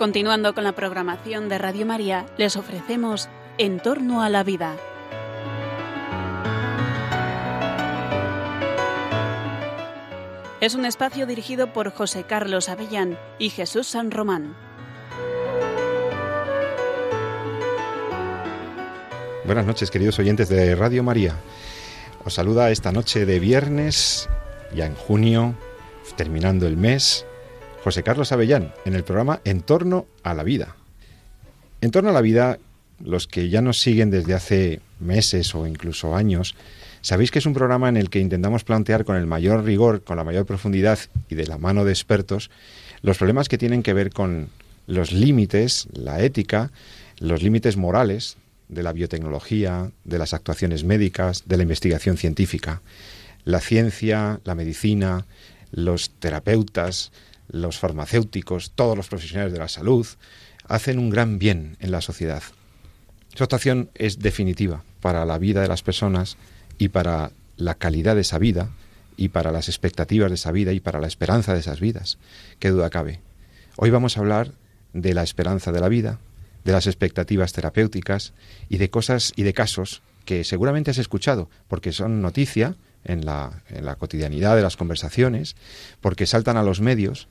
Continuando con la programación de Radio María, les ofrecemos En torno a la vida. Es un espacio dirigido por José Carlos Avellán y Jesús San Román. Buenas noches, queridos oyentes de Radio María. Os saluda esta noche de viernes, ya en junio, terminando el mes, José Carlos Avellán, en el programa En torno a la vida. En torno a la vida, los que ya nos siguen desde hace meses o incluso años, sabéis que es un programa en el que intentamos plantear con el mayor rigor, con la mayor profundidad y de la mano de expertos, los problemas que tienen que ver con los límites, la ética, los límites morales de la biotecnología, de las actuaciones médicas, de la investigación científica. La ciencia, la medicina, los terapeutas, los farmacéuticos, todos los profesionales de la salud, hacen un gran bien en la sociedad. Su actuación es definitiva para la vida de las personas y para la calidad de esa vida y para las expectativas de esa vida y para la esperanza de esas vidas. Qué duda cabe. Hoy vamos a hablar de la esperanza de la vida, de las expectativas terapéuticas y de cosas y de casos que seguramente has escuchado porque son noticia en la, en la cotidianidad de las conversaciones, porque saltan a los medios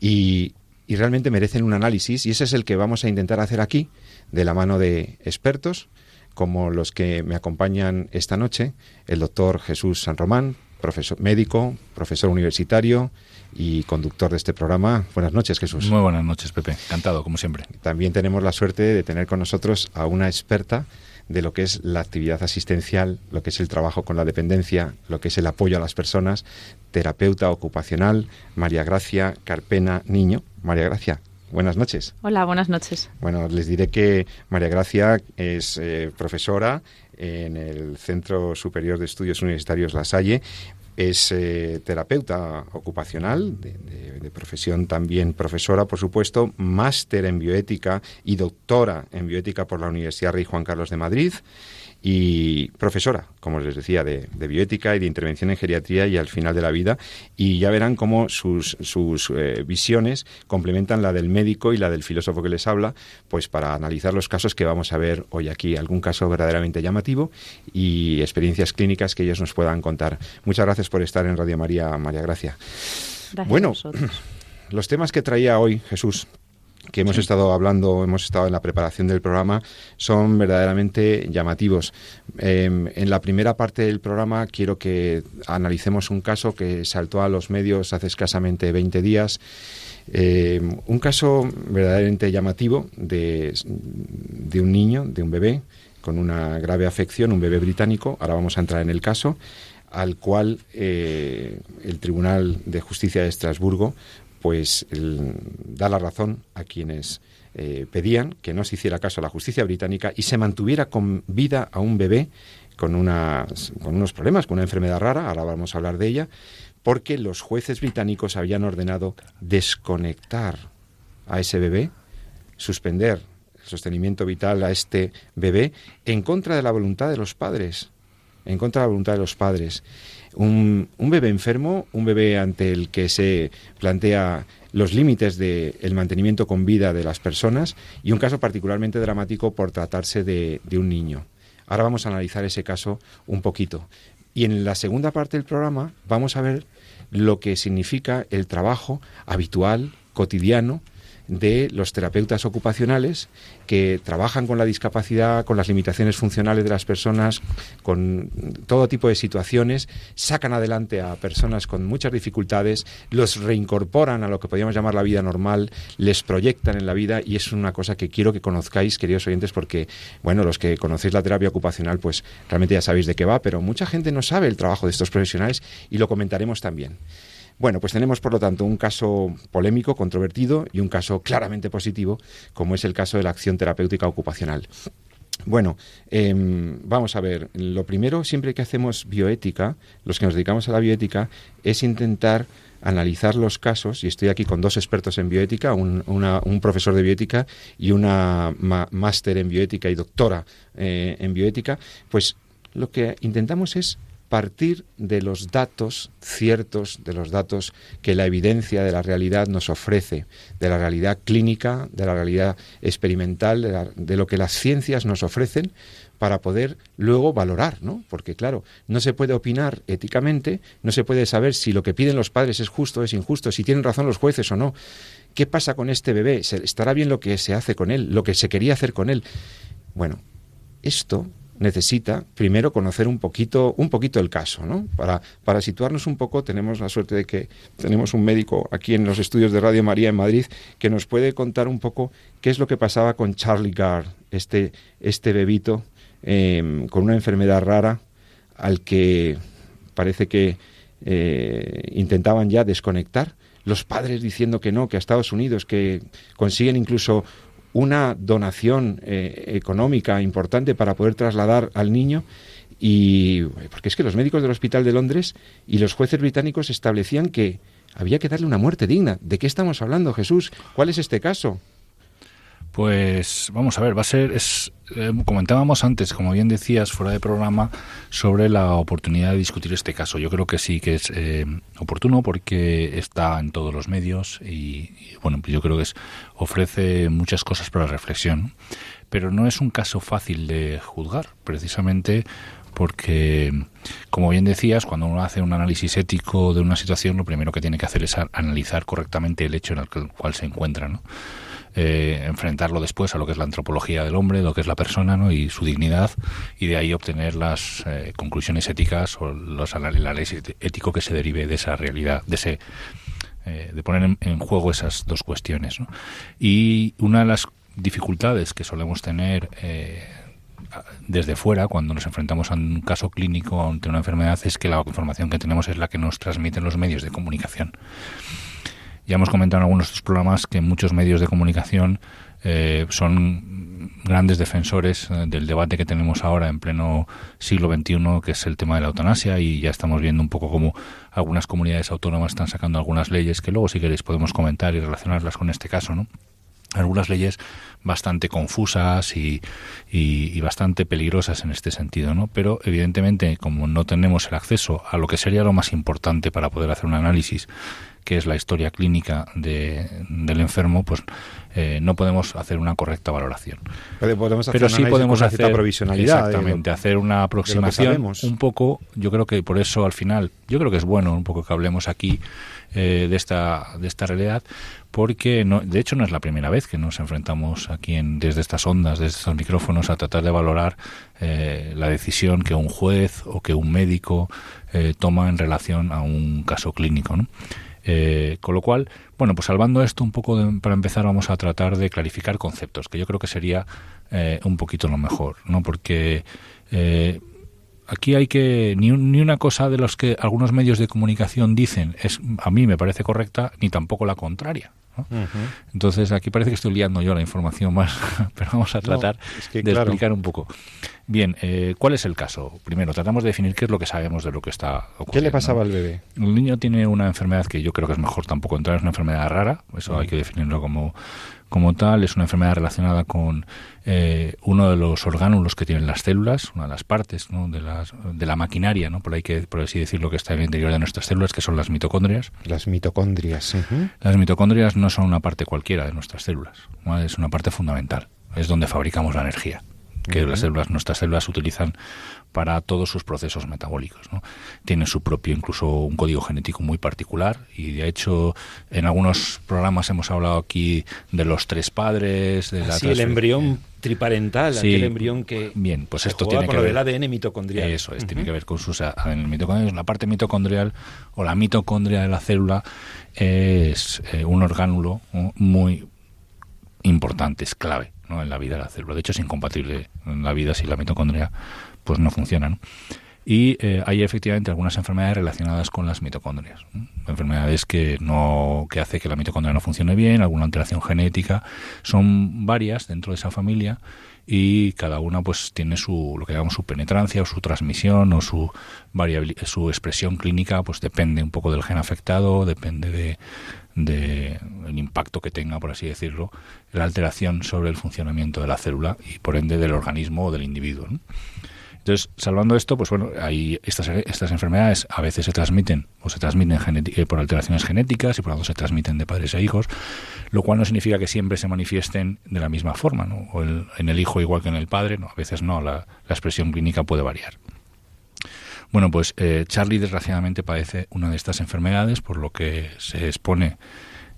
y, y realmente merecen un análisis y ese es el que vamos a intentar hacer aquí de la mano de expertos como los que me acompañan esta noche, el doctor Jesús San Román, profesor médico, profesor universitario y conductor de este programa. Buenas noches, Jesús. Muy buenas noches, Pepe. Encantado, como siempre. También tenemos la suerte de tener con nosotros a una experta de lo que es la actividad asistencial, lo que es el trabajo con la dependencia, lo que es el apoyo a las personas, terapeuta ocupacional, María Gracia Carpena Niño. María Gracia, buenas noches. Hola, buenas noches. Bueno, les diré que María Gracia es eh, profesora en el Centro Superior de Estudios Universitarios La Salle, es eh, terapeuta ocupacional, de, de, de, profesión también profesora, por supuesto, máster en bioética y doctora en bioética por la Universidad Rey Juan Carlos de Madrid y profesora, como les decía, de, de, bioética y de intervención en geriatría y al final de la vida. Y ya verán cómo sus, sus eh, visiones complementan la del médico y la del filósofo que les habla, pues para analizar los casos que vamos a ver hoy aquí, algún caso verdaderamente llamativo y experiencias clínicas que ellos nos puedan contar. Muchas gracias por estar en Radio María, María Gracia. Gracias bueno, los temas que traía hoy Jesús que hemos sí. estado hablando, hemos estado en la preparación del programa, son verdaderamente llamativos. Eh, en la primera parte del programa quiero que analicemos un caso que saltó a los medios hace escasamente 20 días. Eh, un caso verdaderamente llamativo de, de un niño, de un bebé, con una grave afección, un bebé británico. Ahora vamos a entrar en el caso al cual eh, el Tribunal de Justicia de Estrasburgo pues da la razón a quienes eh, pedían que no se hiciera caso a la justicia británica y se mantuviera con vida a un bebé con, unas, con unos problemas, con una enfermedad rara, ahora vamos a hablar de ella, porque los jueces británicos habían ordenado desconectar a ese bebé, suspender el sostenimiento vital a este bebé en contra de la voluntad de los padres, en contra de la voluntad de los padres un, un, bebé enfermo, un bebé ante el que se plantea los límites del de mantenimiento con vida de las personas y un caso particularmente dramático por tratarse de, de un niño. Ahora vamos a analizar ese caso un poquito. Y en la segunda parte del programa vamos a ver lo que significa el trabajo habitual, cotidiano, de los terapeutas ocupacionales que trabajan con la discapacidad, con las limitaciones funcionales de las personas, con todo tipo de situaciones, sacan adelante a personas con muchas dificultades, los reincorporan a lo que podríamos llamar la vida normal, les proyectan en la vida y es una cosa que quiero que conozcáis, queridos oyentes, porque, bueno, los que conocéis la terapia ocupacional, pues realmente ya sabéis de qué va, pero mucha gente no sabe el trabajo de estos profesionales y lo comentaremos también. Bueno, pues tenemos por lo tanto un caso polémico, controvertido y un caso claramente positivo, como es el caso de la acción terapéutica ocupacional. Bueno, eh, vamos a ver, lo primero, siempre que hacemos bioética, los que nos dedicamos a la bioética, es intentar analizar los casos, y estoy aquí con dos expertos en bioética, un, profesor de bioética y una máster en bioética y doctora eh, en bioética, pues lo que intentamos es partir de los datos ciertos, de los datos que la evidencia de la realidad nos ofrece, de la realidad clínica, de la realidad experimental, de, lo que las ciencias nos ofrecen para poder luego valorar, ¿no? Porque claro, no se puede opinar éticamente, no se puede saber si lo que piden los padres es justo o es injusto, si tienen razón los jueces o no. ¿Qué pasa con este bebé? ¿Estará bien lo que se hace con él, lo que se quería hacer con él? Bueno, esto necesita primero conocer un poquito, un poquito el caso, ¿no? Para, para situarnos un poco, tenemos la suerte de que tenemos un médico aquí en los estudios de Radio María en Madrid que nos puede contar un poco qué es lo que pasaba con Charlie Gard, este, este bebito em, con una enfermedad rara al que parece que eh, intentaban ya desconectar los padres diciendo que no, que a Estados Unidos, que consiguen incluso una donación eh, económica importante para poder trasladar al niño y porque es que los médicos del Hospital de Londres y los jueces británicos establecían que había que darle una muerte digna. ¿De qué estamos hablando, Jesús? ¿Cuál es este caso? Pues vamos a ver, va a ser, es, eh, comentábamos antes, como bien decías, fuera de programa, sobre la oportunidad de discutir este caso. Yo creo que sí que es eh, oportuno porque está en todos los medios y, bueno, pues yo creo que es, ofrece muchas cosas para reflexión, pero no es un caso fácil de juzgar, precisamente porque, como bien decías, cuando uno hace un análisis ético de una situación, lo primero que tiene que hacer es analizar correctamente el hecho en el cual se encuentra, ¿no? Eh, enfrentarlo después a lo que es la antropología del hombre, lo que es la persona ¿no? y su dignidad, y de ahí obtener las eh, conclusiones éticas o los análisis ético que se derive de esa realidad, de ese eh, de poner en, juego esas dos cuestiones. Y una de las dificultades que solemos tener desde fuera, cuando nos enfrentamos a un caso clínico ante una enfermedad, es que la información que tenemos es la que nos transmiten los medios de comunicación. Ya hemos comentado en algunos de estos programas que muchos medios de comunicación eh, son grandes defensores eh, del debate que tenemos ahora en pleno siglo XXI, que es el tema de la eutanasia, y ya estamos viendo un poco cómo algunas comunidades autónomas están sacando algunas leyes que luego, si queréis, podemos comentar y relacionarlas con este caso, ¿no? algunas leyes bastante confusas y, y, bastante peligrosas en este sentido, ¿no? Pero evidentemente, como no tenemos el acceso a lo que sería lo más importante para poder hacer un análisis que es la historia clínica de, del enfermo, pues eh, no podemos hacer una correcta valoración. Podemos hacer Pero sí podemos hacer provisionalidad. Exactamente, hacer una aproximación un poco, yo creo que por eso al final, yo creo que es bueno un poco que hablemos aquí eh, de, esta, de esta realidad, porque no, de hecho no es la primera vez que nos enfrentamos aquí en, desde estas ondas, desde estos micrófonos, a tratar de valorar eh, la decisión que un juez o que un médico toma en relación a un caso clínico. ¿no? Eh, con lo cual, bueno, pues salvando esto un poco para empezar, vamos a tratar de clarificar conceptos, que yo creo que sería eh, un poquito lo mejor, ¿no? Porque eh, aquí hay que ni, ni, una cosa de los que algunos medios de comunicación dicen es a mí me parece correcta, ni tampoco la contraria. Entonces aquí parece que estoy liando yo la información más, pero vamos a tratar de explicar un poco. Bien, eh, ¿cuál es el caso? Primero, tratamos de definir qué es lo que sabemos de lo que está ocurriendo. ¿Qué le pasaba al bebé? El niño tiene una enfermedad que yo creo que es mejor tampoco entrar, es una enfermedad rara, eso hay que definirlo como, como tal, es una enfermedad relacionada con eh, uno de los orgánulos que tienen las células, una de las partes de, las, de la maquinaria, ¿no? por, ahí que, por así decirlo, que está en el interior de nuestras células, que son las mitocondrias. Las mitocondrias. Las mitocondrias no son una parte cualquiera de nuestras células, es una parte fundamental, es donde fabricamos la energía que las células, nuestras células utilizan para todos sus procesos metabólicos. ¿no? Tienen su propio, incluso un código genético muy particular y de hecho en algunos programas hemos hablado aquí de los tres padres, de la el embrión triparental, aquel embrión que bien, pues esto tiene que ver el ADN mitocondrial. Eso es, tiene que ver con sus ADN mitocondriales. La parte mitocondrial o la mitocondria de la célula es eh, un orgánulo muy importante, es clave en la vida de la célula. De hecho, es incompatible en la vida si la mitocondria pues no funciona. Y eh, hay efectivamente algunas enfermedades relacionadas con las mitocondrias. Enfermedades que no que hace que la mitocondria no funcione bien, alguna alteración genética. Son varias dentro de esa familia y cada una pues tiene su lo que llamamos su penetrancia o su transmisión o su su expresión clínica pues depende un poco del gen afectado, depende de, de el impacto que tenga, por así decirlo, la alteración sobre el funcionamiento de la célula y por ende del organismo o del individuo. Entonces, salvando esto, pues bueno, hay estas, estas enfermedades a veces se transmiten o se transmiten eh, por alteraciones genéticas y por lo tanto se transmiten de padres a hijos, lo cual no significa que siempre se manifiesten de la misma forma, ¿no? o en el hijo igual que en el padre, ¿no? a veces no, la, expresión clínica puede variar. Bueno, pues eh, Charlie desgraciadamente padece una de estas enfermedades, por lo que se expone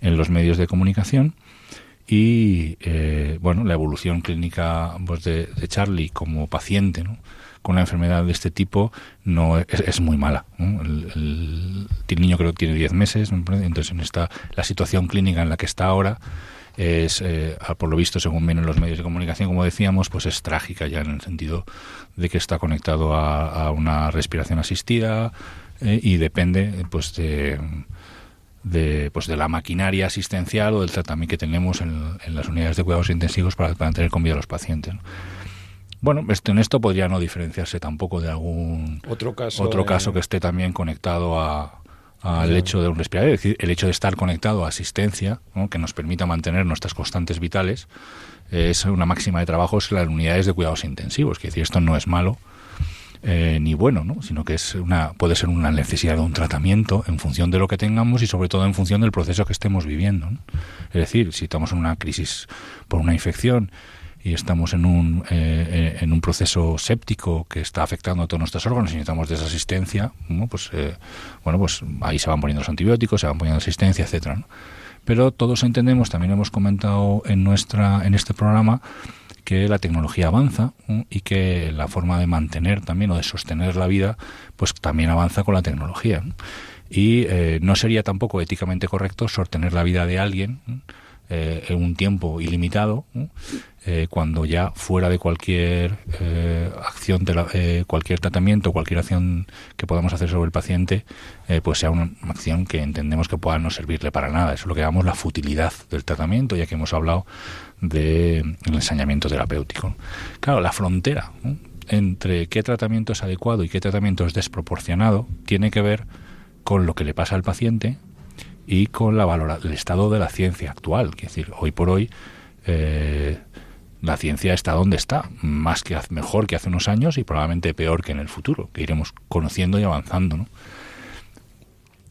en los medios de comunicación y eh, bueno la evolución clínica pues, de, Charlie como paciente ¿no? Con una enfermedad de este tipo no es, muy mala. El, niño creo que tiene 10 meses, entonces la situación clínica en la que está ahora es, eh, por lo visto, según vienen los medios de comunicación, como decíamos, pues es trágica ya en el sentido de que está conectado a, una respiración asistida eh, y depende pues de, de, pues de la maquinaria asistencial o del tratamiento que tenemos en, las unidades de cuidados intensivos para mantener con vida a los pacientes. Bueno, esto, en esto podría no diferenciarse tampoco de algún otro caso, otro caso que esté también conectado al hecho de un respirador, es decir, el hecho de estar conectado a asistencia, que nos permita mantener nuestras constantes vitales, es una máxima de trabajo en las unidades de cuidados intensivos. Es decir, esto no es malo eh, ni bueno, ¿no? sino que es una, puede ser una necesidad de un tratamiento en función de lo que tengamos y sobre todo en función del proceso que estemos viviendo. Es decir, si estamos en una crisis por una infección y estamos en un, eh, eh, en un proceso séptico que está afectando a todos nuestros órganos y necesitamos de esa asistencia, pues, eh, bueno, pues ahí se van poniendo los antibióticos, se van poniendo asistencia, etcétera. Pero todos entendemos, también hemos comentado en, nuestra, en este programa, que la tecnología avanza y que la forma de mantener también o de sostener la vida, pues también avanza con la tecnología. Y no sería tampoco éticamente correcto sostener la vida de alguien en un tiempo ilimitado eh, cuando ya fuera de cualquier eh, acción, de eh, cualquier tratamiento, cualquier acción que podamos hacer sobre el paciente, pues sea una acción que entendemos que pueda no servirle para nada. Eso es lo que llamamos la futilidad del tratamiento, ya que hemos hablado del de ensañamiento terapéutico. Claro, la frontera entre qué tratamiento es adecuado y qué tratamiento es desproporcionado tiene que ver con lo que le pasa al paciente y con la valora, el estado de la ciencia actual. Es decir, hoy por hoy eh, la ciencia está donde está, más que mejor que hace unos años y probablemente peor que en el futuro, que iremos conociendo y avanzando. ¿no?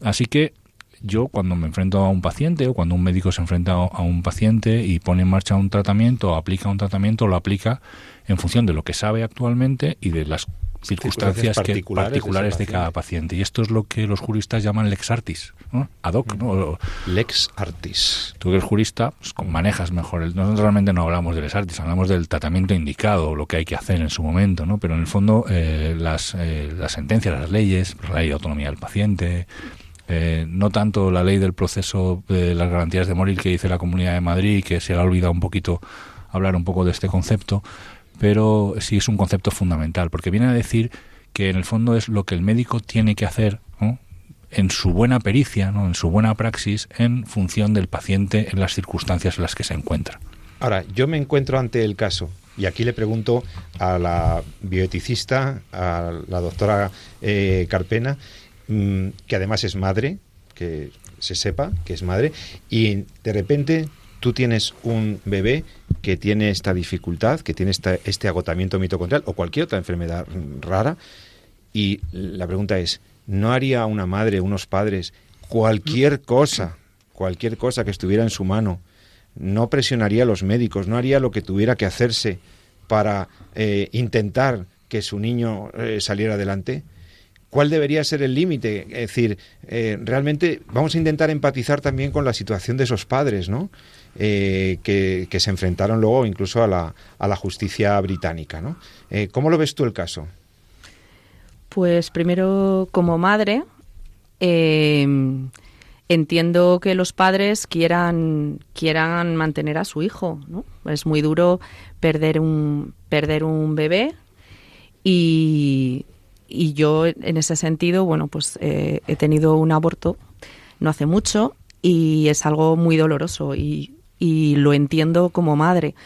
Así que yo cuando me enfrento a un paciente o cuando un médico se enfrenta a un paciente y pone en marcha un tratamiento o aplica un tratamiento, lo aplica en función de lo que sabe actualmente y de las circunstancias particulares, de, cada paciente. Y esto es lo que los juristas llaman lex artis, ad hoc. ¿no? Lex artis. Tú que eres jurista, pues, manejas mejor. Nosotros realmente no hablamos de lex artis, hablamos del tratamiento indicado, lo que hay que hacer en su momento, ¿no? Pero en el fondo eh, las, eh, las sentencias, las leyes, la ley de autonomía del paciente, eh, no tanto la ley del proceso de las garantías de morir que dice la Comunidad de Madrid, que se le ha olvidado un poquito hablar un poco de este concepto, pero sí es un concepto fundamental, porque viene a decir que en el fondo es lo que el médico tiene que hacer en su buena pericia, ¿no? en su buena praxis, en función del paciente en las circunstancias en las que se encuentra. Ahora, yo me encuentro ante el caso, y aquí le pregunto a la bioeticista, a la doctora eh, Carpena, mm, que además es madre, que se sepa que es madre, y de repente tú tienes un bebé que tiene esta dificultad, que tiene este agotamiento mitocondrial o cualquier otra enfermedad rara, y la pregunta es, ¿no haría una madre, unos padres, cualquier cosa, cualquier cosa que estuviera en su mano, no presionaría a los médicos, no haría lo que tuviera que hacerse para eh, intentar que su niño eh, saliera adelante? ¿Cuál debería ser el límite? Es decir, eh, realmente vamos a intentar empatizar también con la situación de esos padres, ¿no? Eh, que, se enfrentaron luego incluso a la, a la justicia británica. ¿no? Eh, ¿Cómo lo ves tú el caso? Pues primero, como madre, eh, entiendo que los padres quieran, quieran mantener a su hijo. ¿no? Es muy duro perder un, perder un bebé y, y yo en ese sentido, bueno, pues he tenido un aborto no hace mucho y es algo muy doloroso y y lo entiendo como madre.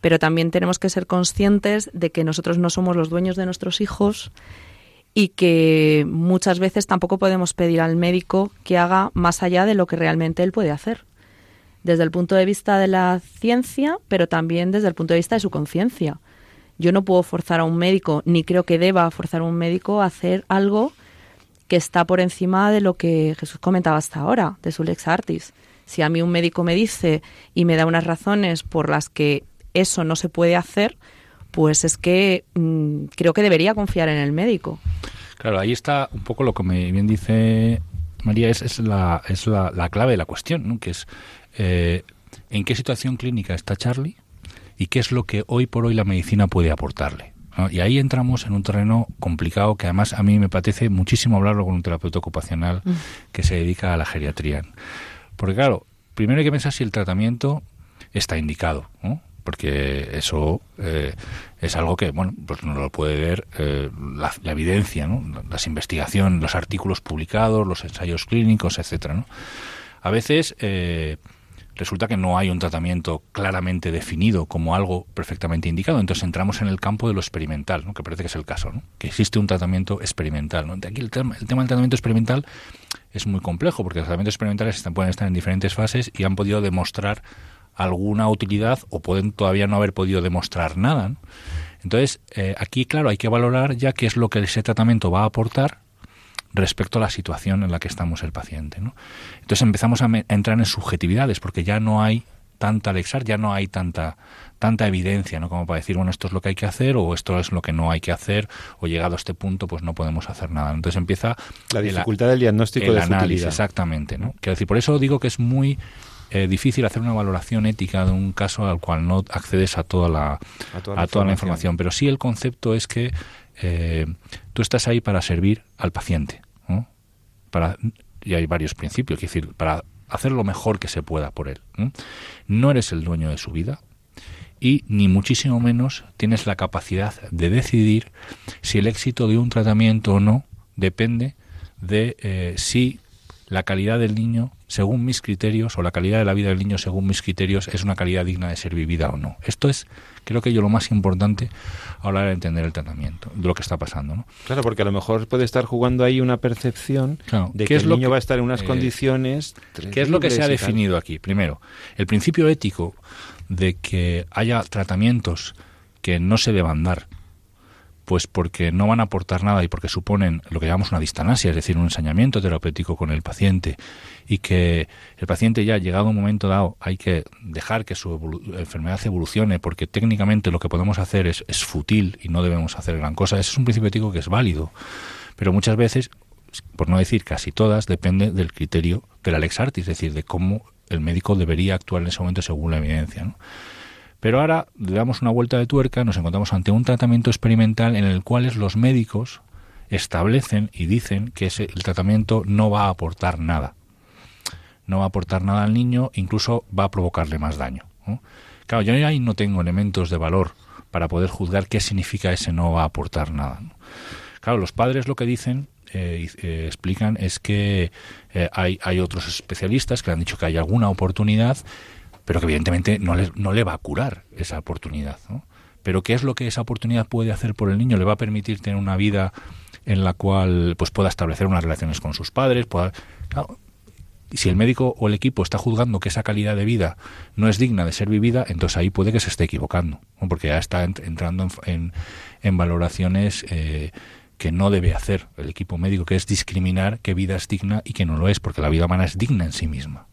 Pero también tenemos que ser conscientes de que nosotros no somos los dueños de nuestros hijos y que muchas veces tampoco podemos pedir al médico que haga más allá de lo que realmente él puede hacer. Desde el punto de vista de la ciencia, pero también desde el punto de vista de su conciencia. Yo no puedo forzar a un médico, ni creo que deba forzar a un médico a hacer algo que está por encima de lo que Jesús comentaba hasta ahora, de su lex artis. Si a mí un médico me dice y me da unas razones por las que eso no se puede hacer, pues es que mm, creo que debería confiar en el médico. Claro, ahí está un poco lo que me bien dice María, es, es, la, es la, clave de la cuestión, ¿no? que es eh, en qué situación clínica está Charlie y qué es lo que hoy por hoy la medicina puede aportarle. Y ahí entramos en un terreno complicado que además a mí me parece muchísimo hablarlo con un terapeuta ocupacional mm. que se dedica a la geriatría. Porque claro, primero hay que pensar si el tratamiento está indicado, ¿no? porque eso eh, es algo que bueno pues no lo puede ver eh, la, evidencia ¿no? las investigaciones los artículos publicados los ensayos clínicos etcétera ¿no? a veces eh, resulta que no hay un tratamiento claramente definido como algo perfectamente indicado. Entonces entramos en el campo de lo experimental, ¿no? que parece que es el caso, que existe un tratamiento experimental. Aquí el tema, el tema del tratamiento experimental es muy complejo, porque los tratamientos experimentales pueden estar en diferentes fases y han podido demostrar alguna utilidad o pueden todavía no haber podido demostrar nada. Entonces, eh, aquí, claro, hay que valorar ya qué es lo que ese tratamiento va a aportar respecto a la situación en la que estamos el paciente. ¿no? Entonces empezamos a, entrar en subjetividades porque ya no hay tanta lexar, ya no hay tanta tanta evidencia, ¿no? Como para decir, bueno, esto es lo que hay que hacer o esto es lo que no hay que hacer o llegado a este punto pues no podemos hacer nada. Entonces empieza la dificultad del diagnóstico de análisis, exactamente, ¿no? Quiero decir, por eso digo que es muy eh, difícil hacer una valoración ética de un caso al cual no accedes a toda la, a toda, la, información. Pero sí el concepto es que eh, tú estás ahí para servir al paciente. Para, y hay varios principios, es decir, para hacer lo mejor que se pueda por él. No eres el dueño de su vida y ni muchísimo menos tienes la capacidad de decidir si el éxito de un tratamiento o no depende de eh, si la calidad del niño, según mis criterios, o la calidad de la vida del niño, según mis criterios, es una calidad digna de ser vivida o no. Esto es, creo que yo, lo más importante a la hora de entender el tratamiento, de lo que está pasando. ¿no? Claro, porque a lo mejor puede estar jugando ahí una percepción de que el niño va a estar en unas eh, condiciones. ¿Qué es lo que se ha definido aquí? Primero, el principio ético de que haya tratamientos que no se deban dar pues porque no van a aportar nada y porque suponen lo que llamamos una distanasia, es decir, un ensañamiento terapéutico con el paciente y que el paciente ya llegado un momento dado hay que dejar que su enfermedad evolucione porque técnicamente lo que podemos hacer es, es fútil y no debemos hacer gran cosa. Ese es un principio ético que es válido, pero muchas veces, por no decir casi todas, depende del criterio de la es decir, de cómo el médico debería actuar en ese momento según la evidencia. ¿no? Pero ahora le damos una vuelta de tuerca, nos encontramos ante un tratamiento experimental en el cual los médicos establecen y dicen que ese, el tratamiento no va a aportar nada. No va a aportar nada al niño, incluso va a provocarle más daño. Claro, yo ahí no tengo elementos de valor para poder juzgar qué significa ese no va a aportar nada. Claro, los padres lo que dicen eh, eh, explican es que eh, hay, hay otros especialistas que han dicho que hay alguna oportunidad pero que evidentemente no le, no le va a curar esa oportunidad. ¿no? Pero ¿qué es lo que esa oportunidad puede hacer por el niño? Le va a permitir tener una vida en la cual pues pueda establecer unas relaciones con sus padres, pueda, si el médico o el equipo está juzgando que esa calidad de vida no es digna de ser vivida, entonces ahí puede que se esté equivocando, porque ya está entrando en, en, valoraciones eh, que no debe hacer el equipo médico, que es discriminar qué vida es digna y que no lo es, porque la vida humana es digna en sí misma.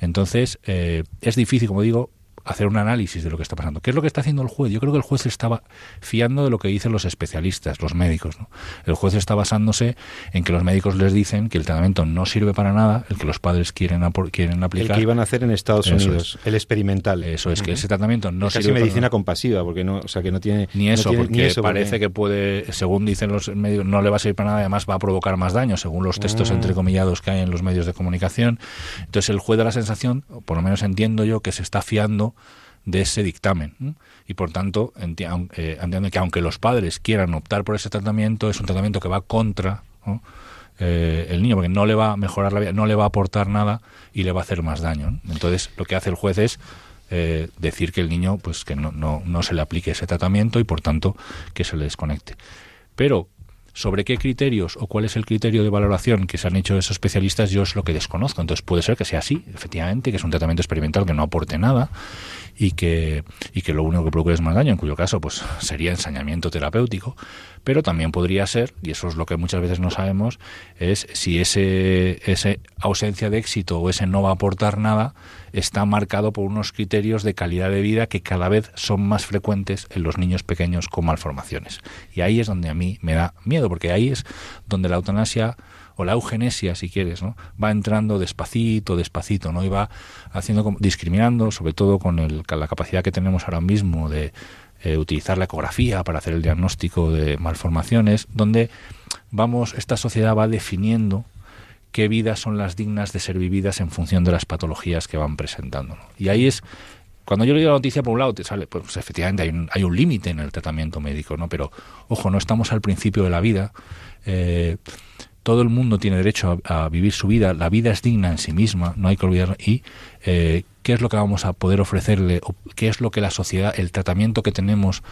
Entonces, eh, es difícil, como digo, hacer un análisis de lo que está pasando. ¿Qué es lo que está haciendo el juez? Yo creo que el juez estaba fiando de lo que dicen los especialistas, los médicos. El juez está basándose en que los médicos les dicen que el tratamiento no sirve para nada, el que los padres quieren, quieren aplicar. El que iban a hacer en Estados Unidos, el experimental. Eso es, que ese tratamiento no es sirve casi medicina compasiva, porque no, o sea, que no tiene... Ni eso, porque parece que puede, según dicen los médicos, no le va a servir para nada, además va a provocar más daño, según los textos ah. entrecomillados que hay en los medios de comunicación. Entonces el juez da la sensación, por lo menos entiendo yo, que se está fiando de ese dictamen. Y por tanto, eh, entiendo que aunque los padres quieran optar por ese tratamiento, es un tratamiento que va contra eh, el niño, porque no le va a mejorar la vida, no le va a aportar nada y le va a hacer más daño. Entonces, lo que hace el juez es eh, decir que el niño, pues que no, no, no se le aplique ese tratamiento y por tanto que se le desconecte. Pero sobre qué criterios o cuál es el criterio de valoración que se han hecho esos especialistas, yo es lo que desconozco. Entonces puede ser que sea así, efectivamente, que es un tratamiento experimental que no aporte nada y que, y que lo único que provoca es más daño, en cuyo caso pues sería ensañamiento terapéutico, pero también podría ser, y eso es lo que muchas veces no sabemos, es si ese, ese ausencia de éxito o ese no va a aportar nada está marcado por unos criterios de calidad de vida que cada vez son más frecuentes en los niños pequeños con malformaciones. Y ahí es donde a mí me da miedo, porque ahí es donde la eutanasia o la eugenesia, si quieres, ¿no? va entrando despacito, despacito, ¿no? y va haciendo, discriminando, sobre todo con, el, la capacidad que tenemos ahora mismo de eh, utilizar la ecografía para hacer el diagnóstico de malformaciones, donde vamos, esta sociedad va definiendo qué vidas son las dignas de ser vividas en función de las patologías que van presentando. Y ahí es cuando yo leo la noticia por un lado te sale, pues efectivamente hay un, hay un límite en el tratamiento médico, ¿no? Pero ojo, no estamos al principio de la vida. Eh, todo el mundo tiene derecho a, vivir su vida, la vida es digna en sí misma, no hay que olvidar, y eh, qué es lo que vamos a poder ofrecerle, qué es lo que la sociedad, el tratamiento que tenemos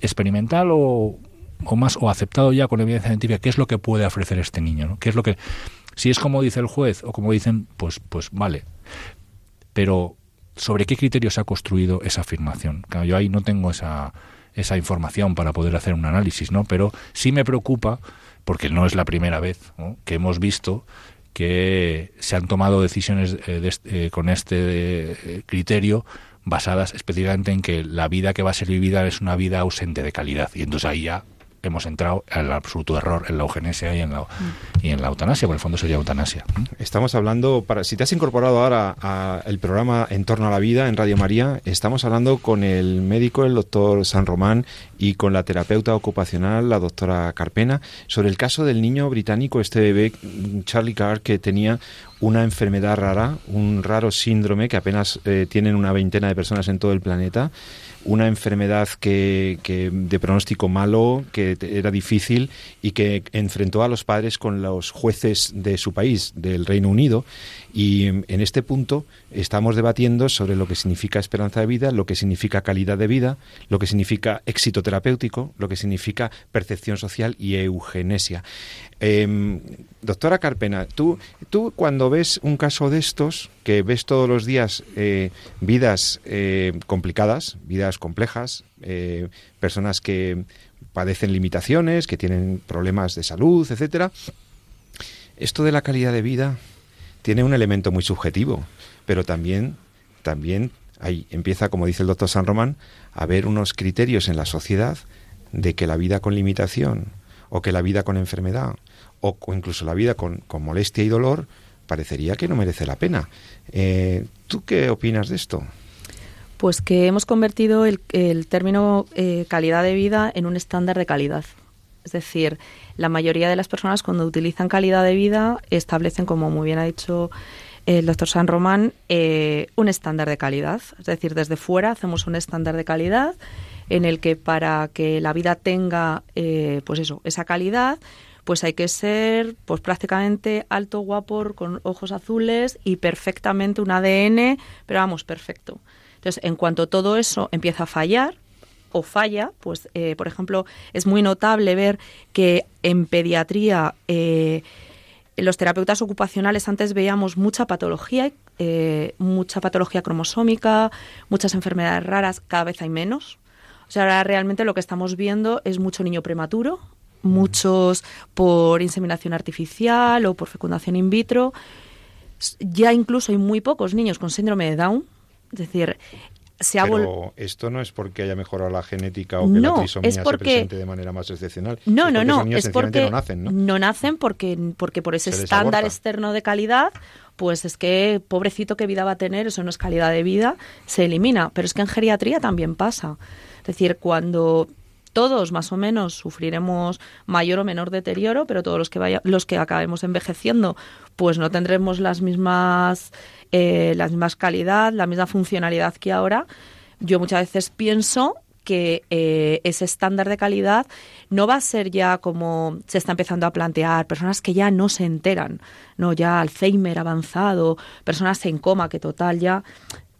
experimental o, o más, o aceptado ya con evidencia científica, qué es lo que puede ofrecer este niño, ¿no? ¿Qué es lo que, si es como dice el juez o como dicen, pues, pues vale, pero ¿sobre qué criterio se ha construido esa afirmación? Yo ahí no tengo esa, esa información para poder hacer un análisis, ¿no? Pero sí me preocupa porque no es la primera vez que hemos visto que se han tomado decisiones eh, eh, con este eh, criterio basadas específicamente en que la vida que va a ser vivida es una vida ausente de calidad. Y entonces ahí ya hemos entrado al absoluto error en la eugenesia y en la, y en la eutanasia, por el fondo sería eutanasia. Estamos hablando, para si te has incorporado ahora al programa En torno a la vida en Radio María, estamos hablando con el médico, el doctor San Román, y con la terapeuta ocupacional, la doctora Carpena, sobre el caso del niño británico, este bebé, Charlie Carr, que tenía una enfermedad rara, un raro síndrome que apenas eh, tienen una veintena de personas en todo el planeta una enfermedad que, que, de pronóstico malo, que era difícil y que enfrentó a los padres con los jueces de su país, del Reino Unido. Y en este punto estamos debatiendo sobre lo que significa esperanza de vida, lo que significa calidad de vida, lo que significa éxito terapéutico, lo que significa percepción social y eugenesia. Em, doctora Carpena, tú, tú cuando ves un caso de estos, que ves todos los días eh, vidas eh, complicadas, vidas complejas, eh, personas que padecen limitaciones, que tienen problemas de salud, etcétera, esto de la calidad de vida tiene un elemento muy subjetivo, pero también, también ahí empieza, como dice el doctor San Román, a haber unos criterios en la sociedad de que la vida con limitación o que la vida con enfermedad o, incluso la vida con, molestia y dolor parecería que no merece la pena. Eh, ¿Tú qué opinas de esto? Pues que hemos convertido el, término eh, calidad de vida en un estándar de calidad. Es decir, la mayoría de las personas cuando utilizan calidad de vida establecen, como muy bien ha dicho el doctor San Román, eh, un estándar de calidad. Es decir, desde fuera hacemos un estándar de calidad en el que para que la vida tenga, pues eso, esa calidad, pues hay que ser pues prácticamente alto, guapo, con ojos azules y perfectamente un ADN, pero vamos, perfecto. Entonces, en cuanto todo eso empieza a fallar, o falla, pues, eh, por ejemplo, es muy notable ver que en pediatría eh, los terapeutas ocupacionales antes veíamos mucha patología, eh, mucha patología cromosómica, muchas enfermedades raras, cada vez hay menos. O sea, ahora realmente lo que estamos viendo es mucho niño prematuro, muchos por inseminación artificial o por fecundación in vitro. Ya incluso hay muy pocos niños con síndrome de Down. Es decir, se ha Pero esto no es porque haya mejorado la genética o que la trisomía se presente de manera más excepcional. No, no, no. Es porque no nacen, ¿no? No nacen porque, porque por ese estándar externo de calidad, pues es que pobrecito qué vida va a tener, eso no es calidad de vida, se elimina. Pero es que en geriatría también pasa. Es decir, cuando todos más o menos sufriremos mayor o menor deterioro, pero todos los que vaya, los que acabemos envejeciendo, pues no tendremos las mismas, eh, las mismas calidad, la misma funcionalidad que ahora. Yo muchas veces pienso que eh, ese estándar de calidad no va a ser ya como se está empezando a plantear, personas que ya no se enteran, no ya Alzheimer avanzado, personas en coma que total ya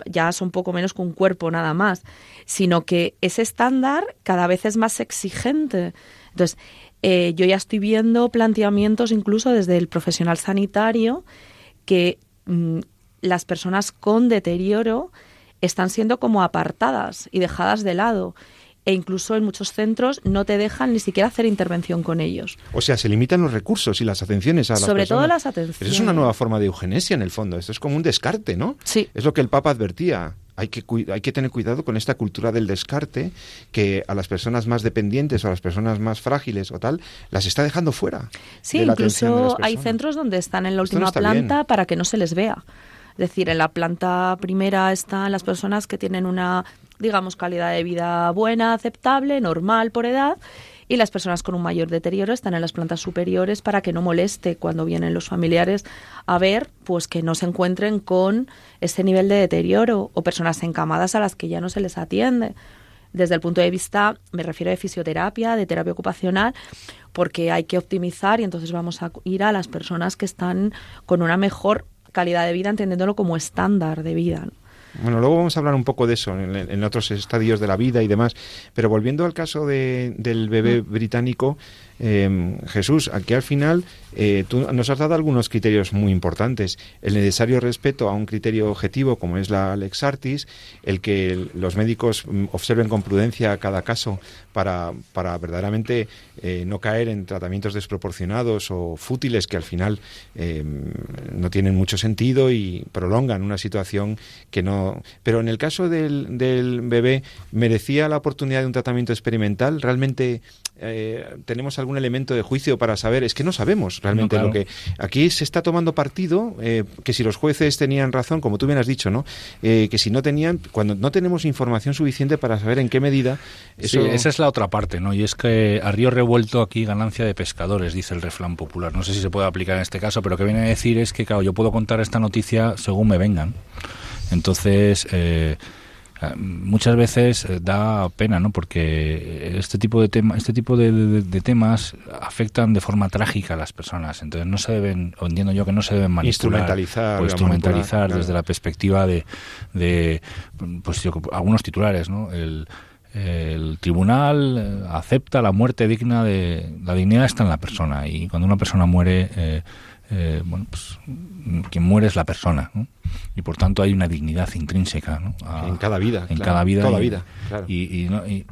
ya son poco menos que un cuerpo nada más, sino que ese estándar cada vez es más exigente. Entonces, eh, yo ya estoy viendo planteamientos incluso desde el profesional sanitario que mm, las personas con deterioro están siendo como apartadas y dejadas de lado e incluso en muchos centros no te dejan ni siquiera hacer intervención con ellos. O sea, se limitan los recursos y las atenciones a las Sobre todo las atenciones. Eso es una nueva forma de eugenesia en el fondo. Esto es como un descarte, ¿no? Sí. Es lo que el Papa advertía. Hay que, hay que tener cuidado con esta cultura del descarte que a las personas más dependientes o a las personas más frágiles o tal las está dejando fuera. Sí, incluso hay centros donde están en la última planta para que no se les vea. Es decir, en la planta primera están las personas que tienen una digamos, calidad de vida buena, aceptable, normal por edad, y las personas con un mayor deterioro están en las plantas superiores para que no moleste cuando vienen los familiares a ver, pues que no se encuentren con ese nivel de deterioro o personas encamadas a las que ya no se les atiende. Desde el punto de vista, me refiero de fisioterapia, de terapia ocupacional, porque hay que optimizar y entonces vamos a ir a las personas que están con una mejor calidad de vida, entendiéndolo como estándar de vida. Bueno, luego vamos a hablar un poco de eso en, otros estadios de la vida y demás. Pero volviendo al caso de, del bebé mm. británico, eh, Jesús, aquí al final eh, tú nos has dado algunos criterios muy importantes. El necesario respeto a un criterio objetivo como es la Lex Artis, el que los médicos mm, observen con prudencia cada caso para, para verdaderamente eh, no caer en tratamientos desproporcionados o fútiles que al final eh, no tienen mucho sentido y prolongan una situación que no. Pero en el caso del, del bebé, ¿merecía la oportunidad de un tratamiento experimental? ¿Realmente tenemos algún elemento de juicio para saber? Es que no sabemos realmente lo que aquí se está tomando partido eh, que si los jueces tenían razón como tú bien has dicho no eh, que si no tenían cuando no tenemos información suficiente para saber en qué medida eso... sí, esa es la otra parte no y es que a río revuelto aquí ganancia de pescadores dice el refrán popular. No sé si se puede aplicar en este caso pero lo que viene a decir es que claro yo puedo contar esta noticia según me vengan. Entonces eh, muchas veces eh, da pena, ¿no? Porque este tipo de tema, este tipo de, temas afectan de forma trágica a las personas. Entonces no se deben, o entiendo yo que no se deben manipular instrumentalizar, o instrumentalizar desde la perspectiva de, de pues algunos titulares, ¿no? El, tribunal eh, acepta la muerte digna de la dignidad está en la persona y cuando una persona muere eh, eh, bueno, pues quien muere es la persona, y por tanto hay una dignidad intrínseca en cada vida, en cada vida, toda y, vida, y,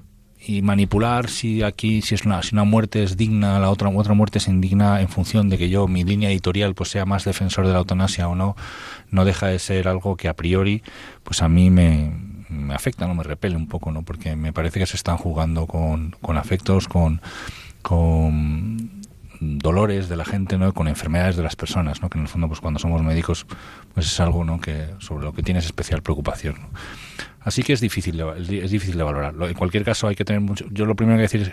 y, manipular si aquí si es una si una muerte es digna, la otra otra muerte es indigna en función de que yo mi línea editorial pues sea más defensor de la eutanasia o no, no deja de ser algo que a priori pues a mí me, me afecta, no me repele un poco, ¿no? Porque me parece que se están jugando con, con afectos, con con dolores de la gente, ¿no? con enfermedades de las personas, ¿no? que en el fondo pues cuando somos médicos pues es algo ¿no? que sobre lo que tienes especial preocupación. Así que es difícil de, es difícil de valorar. En cualquier caso hay que tener mucho yo lo primero que decir es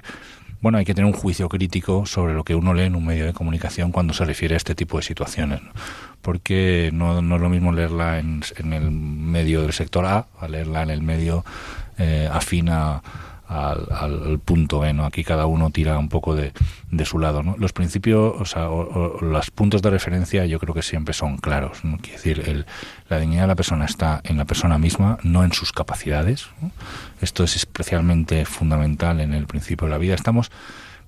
bueno, hay que tener un juicio crítico sobre lo que uno lee en un medio de comunicación cuando se refiere a este tipo de situaciones. Porque no, no, es lo mismo leerla en, en, el medio del sector A a leerla en el medio eh, afín a, al, al, punto B, ¿no? Aquí cada uno tira un poco de, de su lado, ¿no? Los principios, o sea, los puntos de referencia yo creo que siempre son claros, ¿no? Quiere decir, el, la dignidad de la persona está en la persona misma, no en sus capacidades. Esto es especialmente fundamental en el principio de la vida. Estamos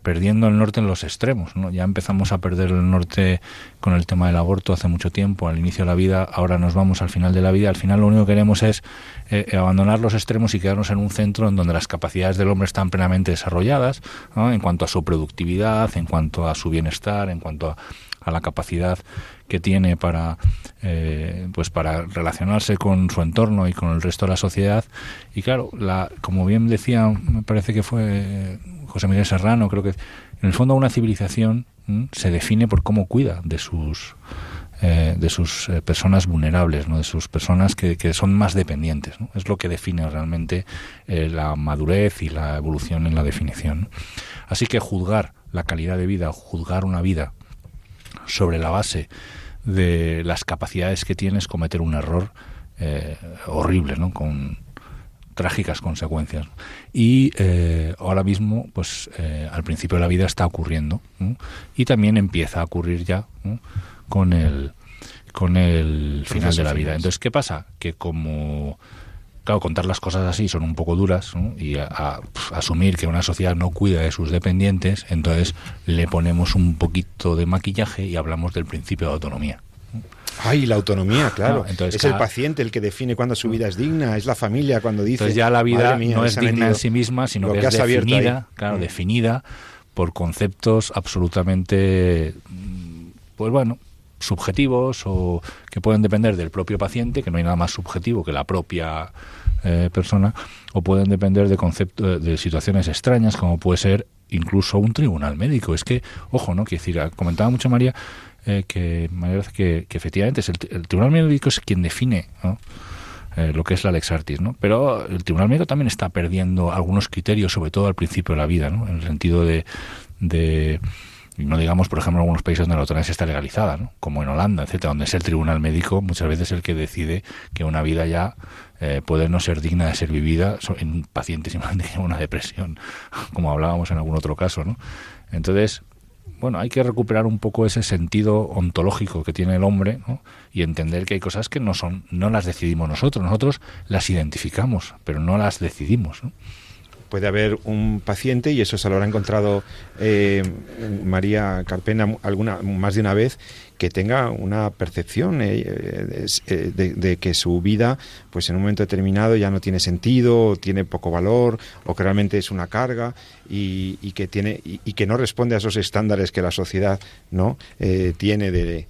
perdiendo el norte en los extremos. ¿no? Ya empezamos a perder el norte con el tema del aborto hace mucho tiempo, al inicio de la vida, ahora nos vamos al final de la vida. Al final lo único que queremos es eh, abandonar los extremos y quedarnos en un centro en donde las capacidades del hombre están plenamente desarrolladas, en cuanto a su productividad, en cuanto a su bienestar, en cuanto a, la capacidad que tiene para eh, pues para relacionarse con su entorno y con el resto de la sociedad y claro la como bien decía me parece que fue José Miguel Serrano, creo que en el fondo una civilización se define por cómo cuida de sus eh, de sus eh, personas vulnerables, ¿no? de sus personas que, son más dependientes. Es lo que define realmente eh, la madurez y la evolución en la definición. Así que juzgar la calidad de vida, juzgar una vida sobre la base de las capacidades que tienes, cometer un error horrible, ¿no? con, trágicas consecuencias. Y eh, ahora mismo, pues eh, al principio de la vida está ocurriendo y también empieza a ocurrir ya con el con el final de la vida. Entonces, ¿qué pasa? Que como claro, contar las cosas así son un poco duras y asumir que una sociedad no cuida de sus dependientes, entonces le ponemos un poquito de maquillaje y hablamos del principio de autonomía. Ay, la autonomía, claro. entonces, es el paciente el que define cuándo su vida es digna, es la familia cuando dice. Entonces ya la vida no es digna en sí misma, sino que, es definida, claro, mm. definida por conceptos absolutamente, pues bueno, subjetivos o que pueden depender del propio paciente, que no hay nada más subjetivo que la propia eh, persona, o pueden depender de conceptos, de situaciones extrañas, como puede ser incluso un tribunal médico. Es que, ojo, ¿no? Quiero decir, comentaba mucho María eh, que, que, que, efectivamente es el, tribunal médico es quien define eh, lo que es la Lex Artis, ¿no? Pero el tribunal médico también está perdiendo algunos criterios, sobre todo al principio de la vida, ¿no? En el sentido de, de no digamos, por ejemplo, en algunos países donde la eutanasia está legalizada, ¿no? como en Holanda, etcétera, donde es el tribunal médico muchas veces el que decide que una vida ya eh, puede no ser digna de ser vivida en un paciente simplemente tiene una depresión, como hablábamos en algún otro caso. ¿no? Entonces, bueno, hay que recuperar un poco ese sentido ontológico que tiene el hombre y entender que hay cosas que no son, no las decidimos nosotros, nosotros las identificamos, pero no las decidimos. ¿no? Puede haber un paciente, y eso se lo habrá encontrado eh, María Carpena alguna, más de una vez, que tenga una percepción eh, eh, de, que su vida, pues en un momento determinado ya no tiene sentido, tiene poco valor, o que realmente es una carga y, que tiene y, que no responde a esos estándares que la sociedad no tiene de,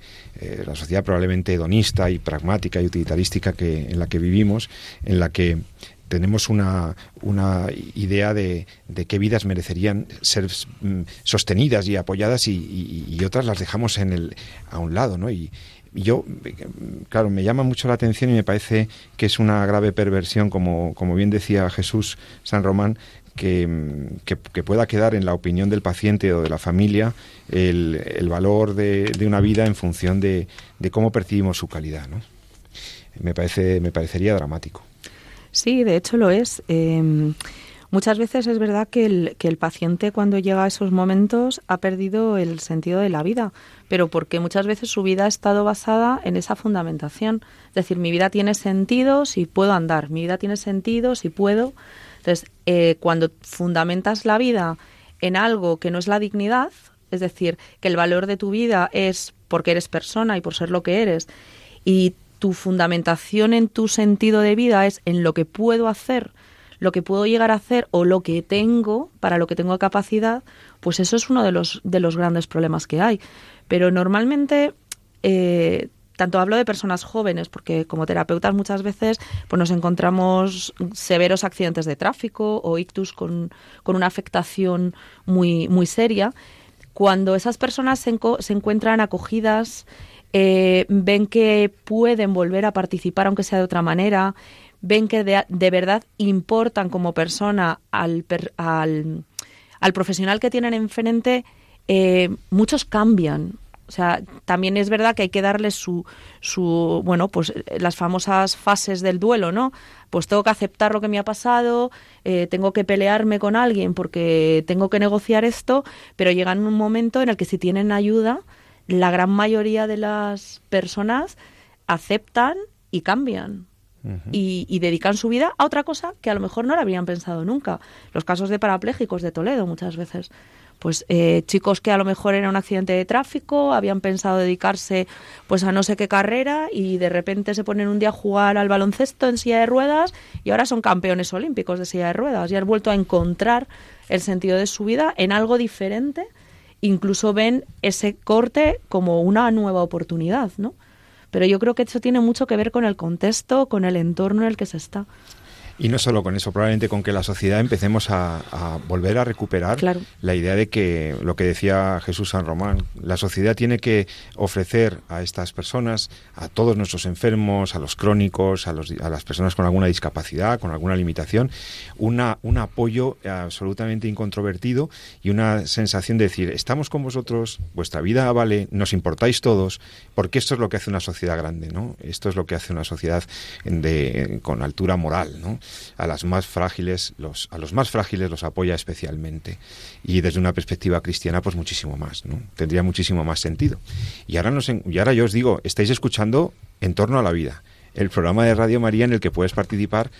la sociedad probablemente hedonista y pragmática y utilitarística que en la que vivimos, en la que tenemos una, una idea de, de, qué vidas merecerían ser mm, sostenidas y apoyadas y, otras las dejamos en el, a un lado, ¿no? Y, yo, claro, me llama mucho la atención y me parece que es una grave perversión, como, como bien decía Jesús San Román, que, que, pueda quedar en la opinión del paciente o de la familia el, el valor de, de, una vida en función de, de cómo percibimos su calidad, ¿no? Me, parece, me parecería dramático. Sí, de hecho lo es. Em, muchas veces es verdad que el, que el paciente cuando llega a esos momentos ha perdido el sentido de la vida, pero porque muchas veces su vida ha estado basada en esa fundamentación. Es decir, mi vida tiene sentido si puedo andar, mi vida tiene sentido si puedo. Entonces, eh, cuando fundamentas la vida en algo que no es la dignidad, es decir, que el valor de tu vida es porque eres persona y por ser lo que eres, y tu fundamentación en tu sentido de vida es en lo que puedo hacer, lo que puedo llegar a hacer o lo que tengo, para lo que tengo capacidad, pues eso es uno de los, de los grandes problemas que hay. Pero normalmente, eh, tanto hablo de personas jóvenes, porque como terapeutas muchas veces pues nos encontramos severos accidentes de tráfico o ictus con, con una afectación muy, muy seria. Cuando esas personas se, se encuentran acogidas, eh, ven que pueden volver a participar aunque sea de otra manera, ven que de, verdad importan como persona al, al, al, profesional que tienen enfrente, eh, muchos cambian. O sea, también es verdad que hay que darles su, su, bueno, pues las famosas fases del duelo, ¿no? Pues tengo que aceptar lo que me ha pasado, eh, tengo que pelearme con alguien porque tengo que negociar esto, pero llega un momento en el que si tienen ayuda, la gran mayoría de las personas aceptan y cambian. y, dedican su vida a otra cosa que a lo mejor no la habrían pensado nunca. Los casos de parapléjicos de Toledo muchas veces. Pues eh, chicos que a lo mejor era un accidente de tráfico, habían pensado dedicarse pues a no sé qué carrera y de repente se ponen un día a jugar al baloncesto en silla de ruedas y ahora son campeones olímpicos de silla de ruedas y han vuelto a encontrar el sentido de su vida en algo diferente incluso ven ese corte como una nueva oportunidad, ¿no? Pero yo creo que eso tiene mucho que ver con el contexto, con el entorno en el que se está. Y no solo con eso, probablemente con que la sociedad empecemos a, volver a recuperar la idea de que lo que decía Jesús San Román, la sociedad tiene que ofrecer a estas personas, a todos nuestros enfermos, a los crónicos, a, los, a las personas con alguna discapacidad, con alguna limitación, una, un apoyo absolutamente incontrovertido y una sensación de decir, estamos con vosotros, vuestra vida vale, nos importáis todos, porque esto es lo que hace una sociedad grande, ¿no? Esto es lo que hace una sociedad de, con altura moral, ¿no? A las más frágiles, los, a los más frágiles los apoya especialmente. Y desde una perspectiva cristiana, pues muchísimo más, ¿no? Tendría muchísimo más sentido. Y ahora, nos, y ahora yo os digo, estáis escuchando En torno a la vida, el programa de Radio María en el que puedes participar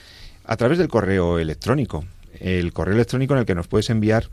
a través del correo electrónico. El correo electrónico en el que nos puedes enviar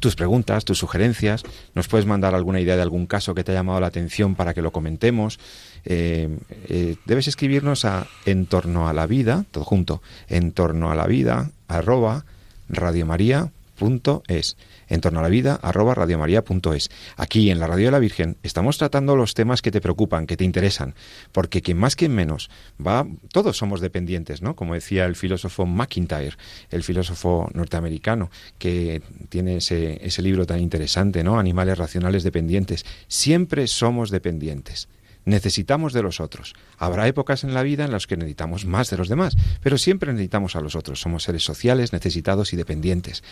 tus preguntas, tus sugerencias. Nos puedes mandar alguna idea de algún caso que te ha llamado la atención para que lo comentemos. Eh, eh, debes escribirnos a en torno a la vida, todo junto, en torno a la vida, arroba radiomaria.es en torno a la vida arroba radiomaria.es. Aquí en la Radio de la Virgen estamos tratando los temas que te preocupan, que te interesan, porque quien más, quien menos, va, todos somos dependientes, ¿no? Como decía el filósofo McIntyre, el filósofo norteamericano, que tiene ese, ese libro tan interesante, ¿no? Animales racionales dependientes. Siempre somos dependientes necesitamos de los otros. Habrá épocas en la vida en las que necesitamos más de los demás, pero siempre necesitamos a los otros. Somos seres sociales, necesitados y dependientes.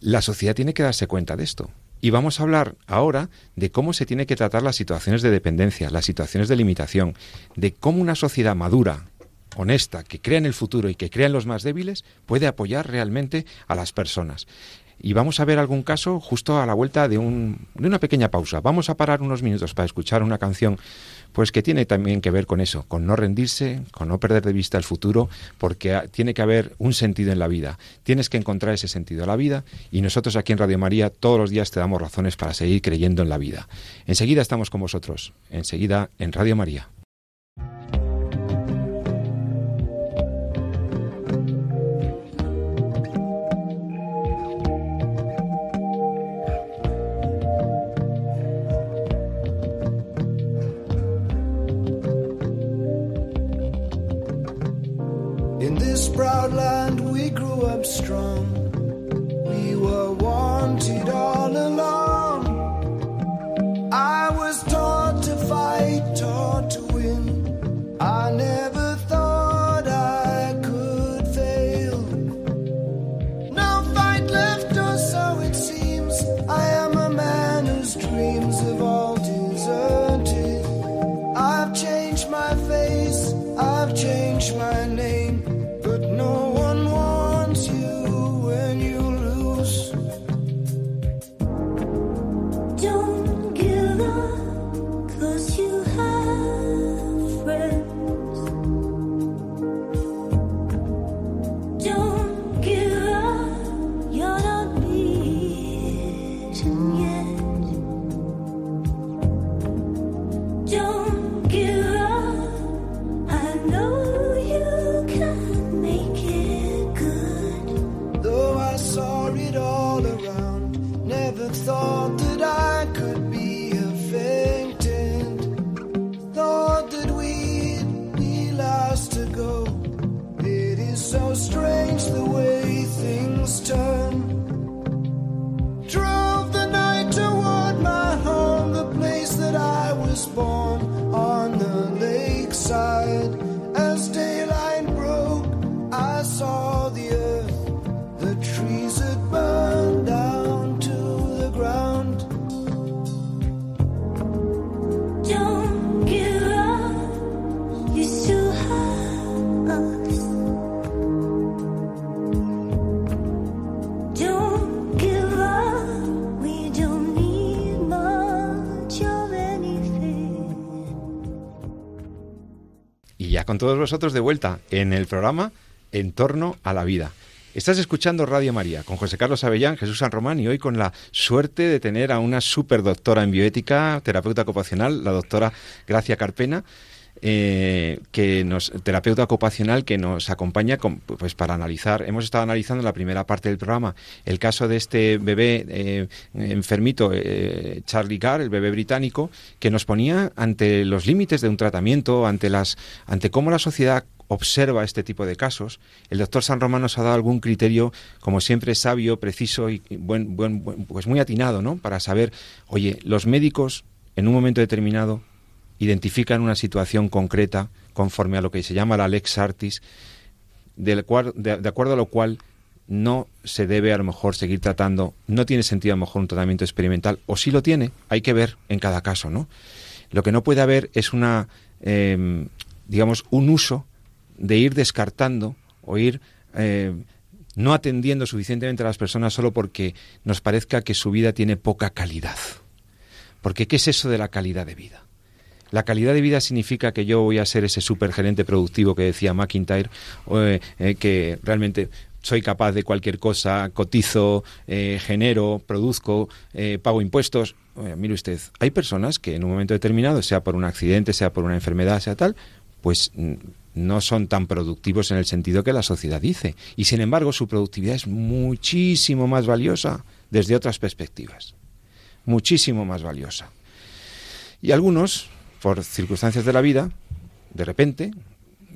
La sociedad tiene que darse cuenta de esto. Y vamos a hablar ahora de cómo se tiene que tratar las situaciones de dependencia, las situaciones de limitación, de cómo una sociedad madura, honesta, que crea en el futuro y que crea en los más débiles, puede apoyar realmente a las personas. Y vamos a ver algún caso justo a la vuelta de, un, de una pequeña pausa. Vamos a parar unos minutos para escuchar una canción pues que tiene también que ver con eso, con no rendirse, con no perder de vista el futuro, porque tiene que haber un sentido en la vida. Tienes que encontrar ese sentido en la vida y nosotros aquí en Radio María todos los días te damos razones para seguir creyendo en la vida. Enseguida estamos con vosotros, enseguida en Radio María. Proud we grew up strong. We were wanted all along. I was taught to fight, taught to win. I never thought I could fail. No fight left, or so it seems. I am a man whose dreams have all deserted. I've changed my face, I've changed my name. Todos vosotros de vuelta en el programa En torno a la vida. Estás escuchando Radio María con José Carlos Avellán, Jesús San Román y hoy con la suerte de tener a una superdoctora en bioética, terapeuta ocupacional, la doctora Gracia Carpena, eh, que nos, terapeuta ocupacional que nos acompaña pues para analizar. Hemos estado analizando en la primera parte del programa el caso de este bebé eh, enfermito, eh, Charlie Carr, el bebé británico, que nos ponía ante los límites de un tratamiento, ante las, ante cómo la sociedad observa este tipo de casos. El doctor San Román nos ha dado algún criterio, como siempre, sabio, preciso y buen, buen, pues muy atinado, ¿no? Para saber, oye, los médicos en un momento determinado identifican una situación concreta conforme a lo que se llama la lex artis, de, acuerdo a lo cual no se debe a lo mejor seguir tratando, no tiene sentido a lo mejor un tratamiento experimental, o si lo tiene, hay que ver en cada caso, ¿no? Lo que no puede haber es una, em, digamos, un uso de ir descartando o ir eh, no atendiendo suficientemente a las personas solo porque nos parezca que su vida tiene poca calidad. Porque ¿qué es eso de la calidad de vida? La calidad de vida significa que yo voy a ser ese supergerente productivo que decía McIntyre, eh, eh, que realmente soy capaz de cualquier cosa, cotizo, eh, genero, produzco, pago impuestos. mire usted, hay personas que en un momento determinado, sea por un accidente, sea por una enfermedad, sea tal, pues mm, no son tan productivos en el sentido que la sociedad dice. Y sin embargo, su productividad es muchísimo más valiosa desde otras perspectivas. Muchísimo más valiosa. Y algunos, por circunstancias de la vida, de repente,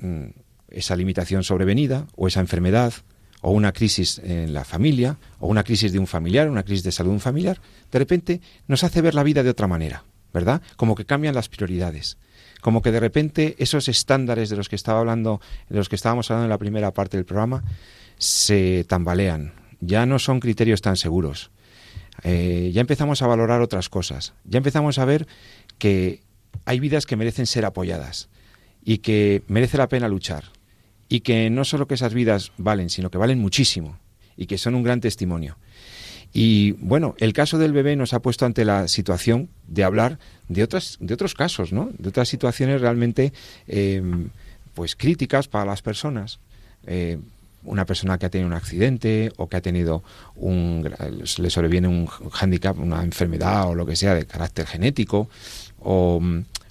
mm, esa limitación sobrevenida o esa enfermedad o una crisis en la familia, o una crisis de un familiar, una crisis de salud de un familiar, de repente nos hace ver la vida de otra manera, ¿verdad? Como que cambian las prioridades, como que de repente esos estándares de los que estaba hablando, de los que estábamos hablando en la primera parte del programa, se tambalean, ya no son criterios tan seguros. Eh, ya empezamos a valorar otras cosas, ya empezamos a ver que hay vidas que merecen ser apoyadas y que merece la pena luchar y que no solo que esas vidas valen, sino que valen muchísimo y que son un gran testimonio. Y bueno, el caso del bebé nos ha puesto ante la situación de hablar de otras, de otros casos, ¿no? De otras situaciones realmente, eh, pues críticas para las personas. Eh, una persona que ha tenido un accidente o que ha tenido un le sobreviene un hándicap, una enfermedad o lo que sea de carácter genético o,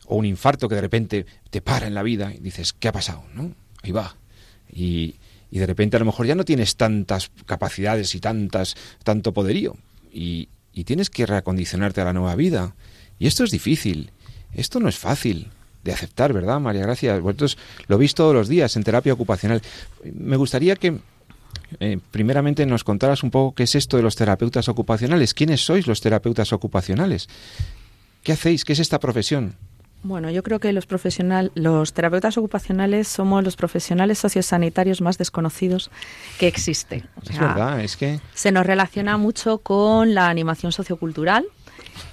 o un infarto que de repente te para en la vida y dices, ¿qué ha pasado? ¿No? Ahí va, y, y de repente a lo mejor ya no tienes tantas capacidades y tantas, tanto poderío y, y tienes que reacondicionarte a la nueva vida. Y esto es difícil, esto no es fácil de aceptar, ¿verdad, María Gracia? Vosotros lo veis todos los días en terapia ocupacional. Me gustaría que eh, primeramente nos contaras un poco qué es esto de los terapeutas ocupacionales. ¿Quiénes sois los terapeutas ocupacionales? ¿Qué hacéis? ¿Qué es esta profesión? Bueno, yo creo que los profesional, los terapeutas ocupacionales somos los profesionales sociosanitarios más desconocidos que existe. es verdad, es que se nos relaciona mucho con la animación sociocultural,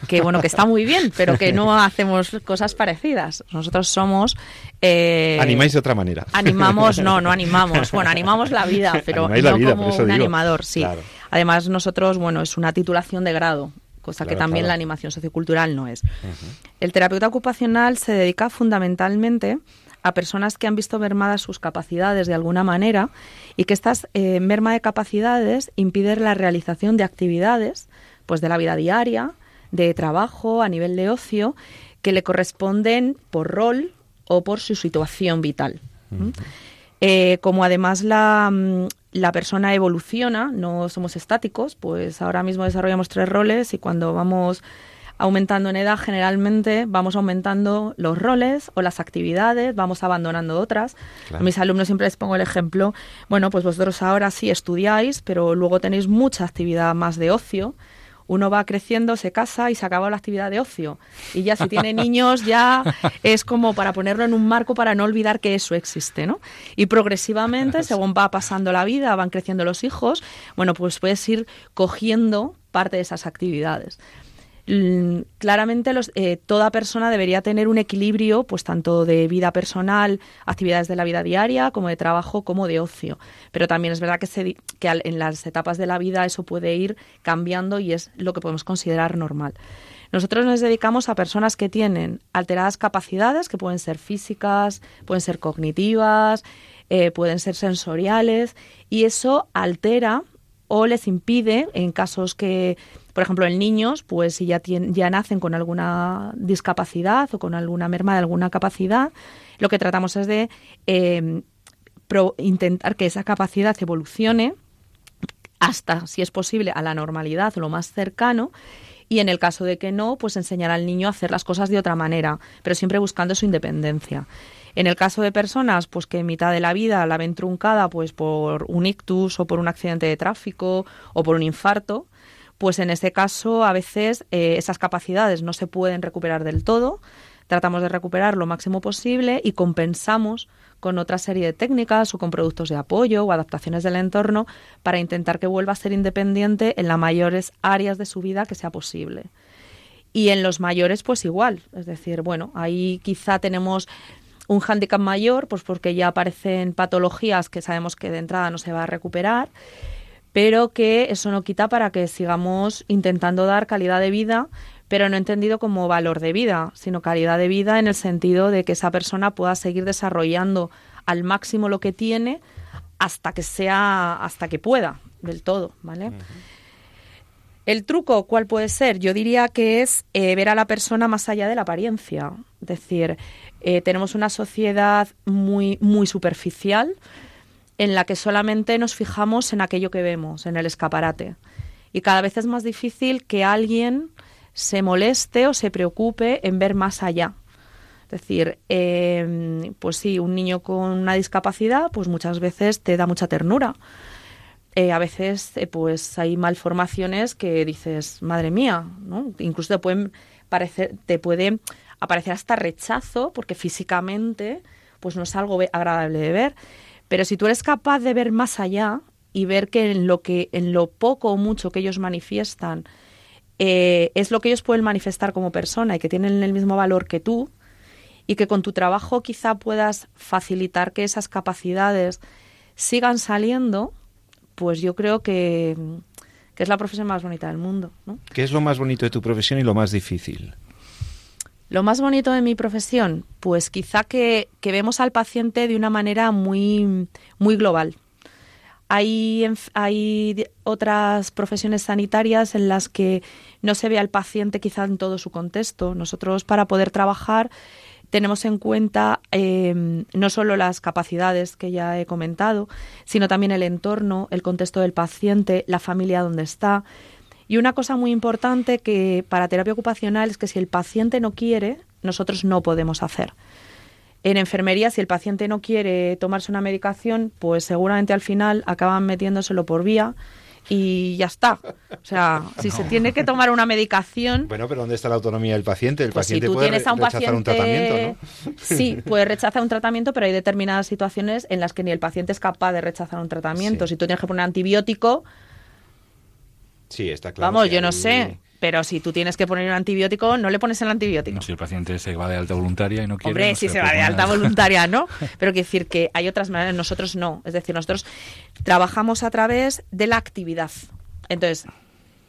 que bueno, que está muy bien, pero que no hacemos cosas parecidas. Nosotros somos eh, animáis de otra manera. Animamos, no, no animamos. Bueno, animamos la vida, pero no como un animador, sí. Además, nosotros, bueno, es una titulación de grado cosa que también la animación sociocultural no es. El terapeuta ocupacional se dedica fundamentalmente a personas que han visto mermadas sus capacidades de alguna manera y que estas eh, merma de capacidades impiden la realización de actividades pues de la vida diaria, de trabajo, a nivel de ocio, que le corresponden por rol o por su situación vital. Eh, como además la, mm, la persona evoluciona, no somos estáticos, pues ahora mismo desarrollamos tres roles y cuando vamos aumentando en edad generalmente vamos aumentando los roles o las actividades, vamos abandonando otras. A mis alumnos siempre les pongo el ejemplo, bueno, pues vosotros ahora sí estudiáis, pero luego tenéis mucha actividad más de ocio uno va creciendo, se casa y se acaba la actividad de ocio. Y ya si tiene niños, ya es como para ponerlo en un marco para no olvidar que eso existe, ¿no? Y progresivamente, según va pasando la vida, van creciendo los hijos, bueno, pues puedes ir cogiendo parte de esas actividades. Mm, claramente los, eh, toda persona debería tener un equilibrio, pues tanto de vida personal, actividades de la vida diaria, como de trabajo, como de ocio. Pero también es verdad que, se, que en las etapas de la vida eso puede ir cambiando y es lo que podemos considerar normal. Nosotros nos dedicamos a personas que tienen alteradas capacidades, que pueden ser físicas, pueden ser cognitivas, eh, pueden ser sensoriales, y eso altera o les impide, en casos que por ejemplo, en niños, pues si ya, ya nacen con alguna discapacidad o con alguna merma de alguna capacidad, lo que tratamos es de em, intentar que esa capacidad evolucione hasta, si es posible, a la normalidad lo más cercano y en el caso de que no, pues enseñar al niño a hacer las cosas de otra manera, pero siempre buscando su independencia. En el caso de personas pues que en mitad de la vida la ven truncada pues por un ictus o por un accidente de tráfico o por un infarto, pues en ese caso a veces eh, esas capacidades no se pueden recuperar del todo, tratamos de recuperar lo máximo posible y compensamos con otra serie de técnicas o con productos de apoyo o adaptaciones del entorno para intentar que vuelva a ser independiente en las mayores áreas de su vida que sea posible. Y en los mayores pues igual, es decir, bueno, ahí quizá tenemos un hándicap mayor, pues porque ya aparecen patologías que sabemos que de entrada no se va a recuperar pero que eso no quita para que sigamos intentando dar calidad de vida, pero no entendido como valor de vida, sino calidad de vida en el sentido de que esa persona pueda seguir desarrollando al máximo lo que tiene hasta que sea, hasta que pueda del todo, ¿vale? El truco, ¿cuál puede ser? Yo diría que es eh, ver a la persona más allá de la apariencia. Es decir, eh, tenemos una sociedad muy, muy superficial en la que solamente nos fijamos en aquello que vemos, en el escaparate. Y cada vez es más difícil que alguien se moleste o se preocupe en ver más allá. Es decir, em, pues sí, un niño con una discapacidad, pues muchas veces te da mucha ternura. Eh, a veces, eh, pues hay malformaciones que dices, madre mía, ¿no? Incluso te pueden parecer, te puede aparecer hasta rechazo, porque físicamente, pues no es algo agradable de ver. Pero si tú eres capaz de ver más allá y ver que en lo que, en lo poco o mucho que ellos manifiestan, eh, es lo que ellos pueden manifestar como persona y que tienen el mismo valor que tú, y que con tu trabajo quizá puedas facilitar que esas capacidades sigan saliendo, pues yo creo que, es la profesión más bonita del mundo. ¿Qué es lo más bonito de tu profesión y lo más difícil? Lo más bonito de mi profesión, pues quizá que, que vemos al paciente de una manera muy, muy global. Hay, hay otras profesiones sanitarias en las que no se ve al paciente quizá en todo su contexto. Nosotros para poder trabajar tenemos en cuenta em, no solo las capacidades que ya he comentado, sino también el entorno, el contexto del paciente, la familia donde está. Y una cosa muy importante que para terapia ocupacional es que si el paciente no quiere, nosotros no podemos hacer. En enfermería, si el paciente no quiere tomarse una medicación, pues seguramente al final acaban metiéndoselo por vía y ya está. O sea, si se tiene que tomar una medicación... Bueno, pero ¿dónde está la autonomía del paciente? El pues paciente si tú puede tienes a un rechazar paciente... un tratamiento, ¿no? Sí, puede rechazar un tratamiento, pero hay determinadas situaciones en las que ni el paciente es capaz de rechazar un tratamiento. Sí. Si tú tienes que poner antibiótico... Sí, está claro. Vamos, yo no hay- sé. Pero si tú tienes que poner un antibiótico, no le pones el antibiótico. No, si el paciente se va de alta voluntaria y no quiere... Hombre, no si le se va de alta voluntaria, ¿no? Pero quiero decir que hay otras maneras, nosotros no. Es decir, nosotros trabajamos a través de la actividad. Entonces,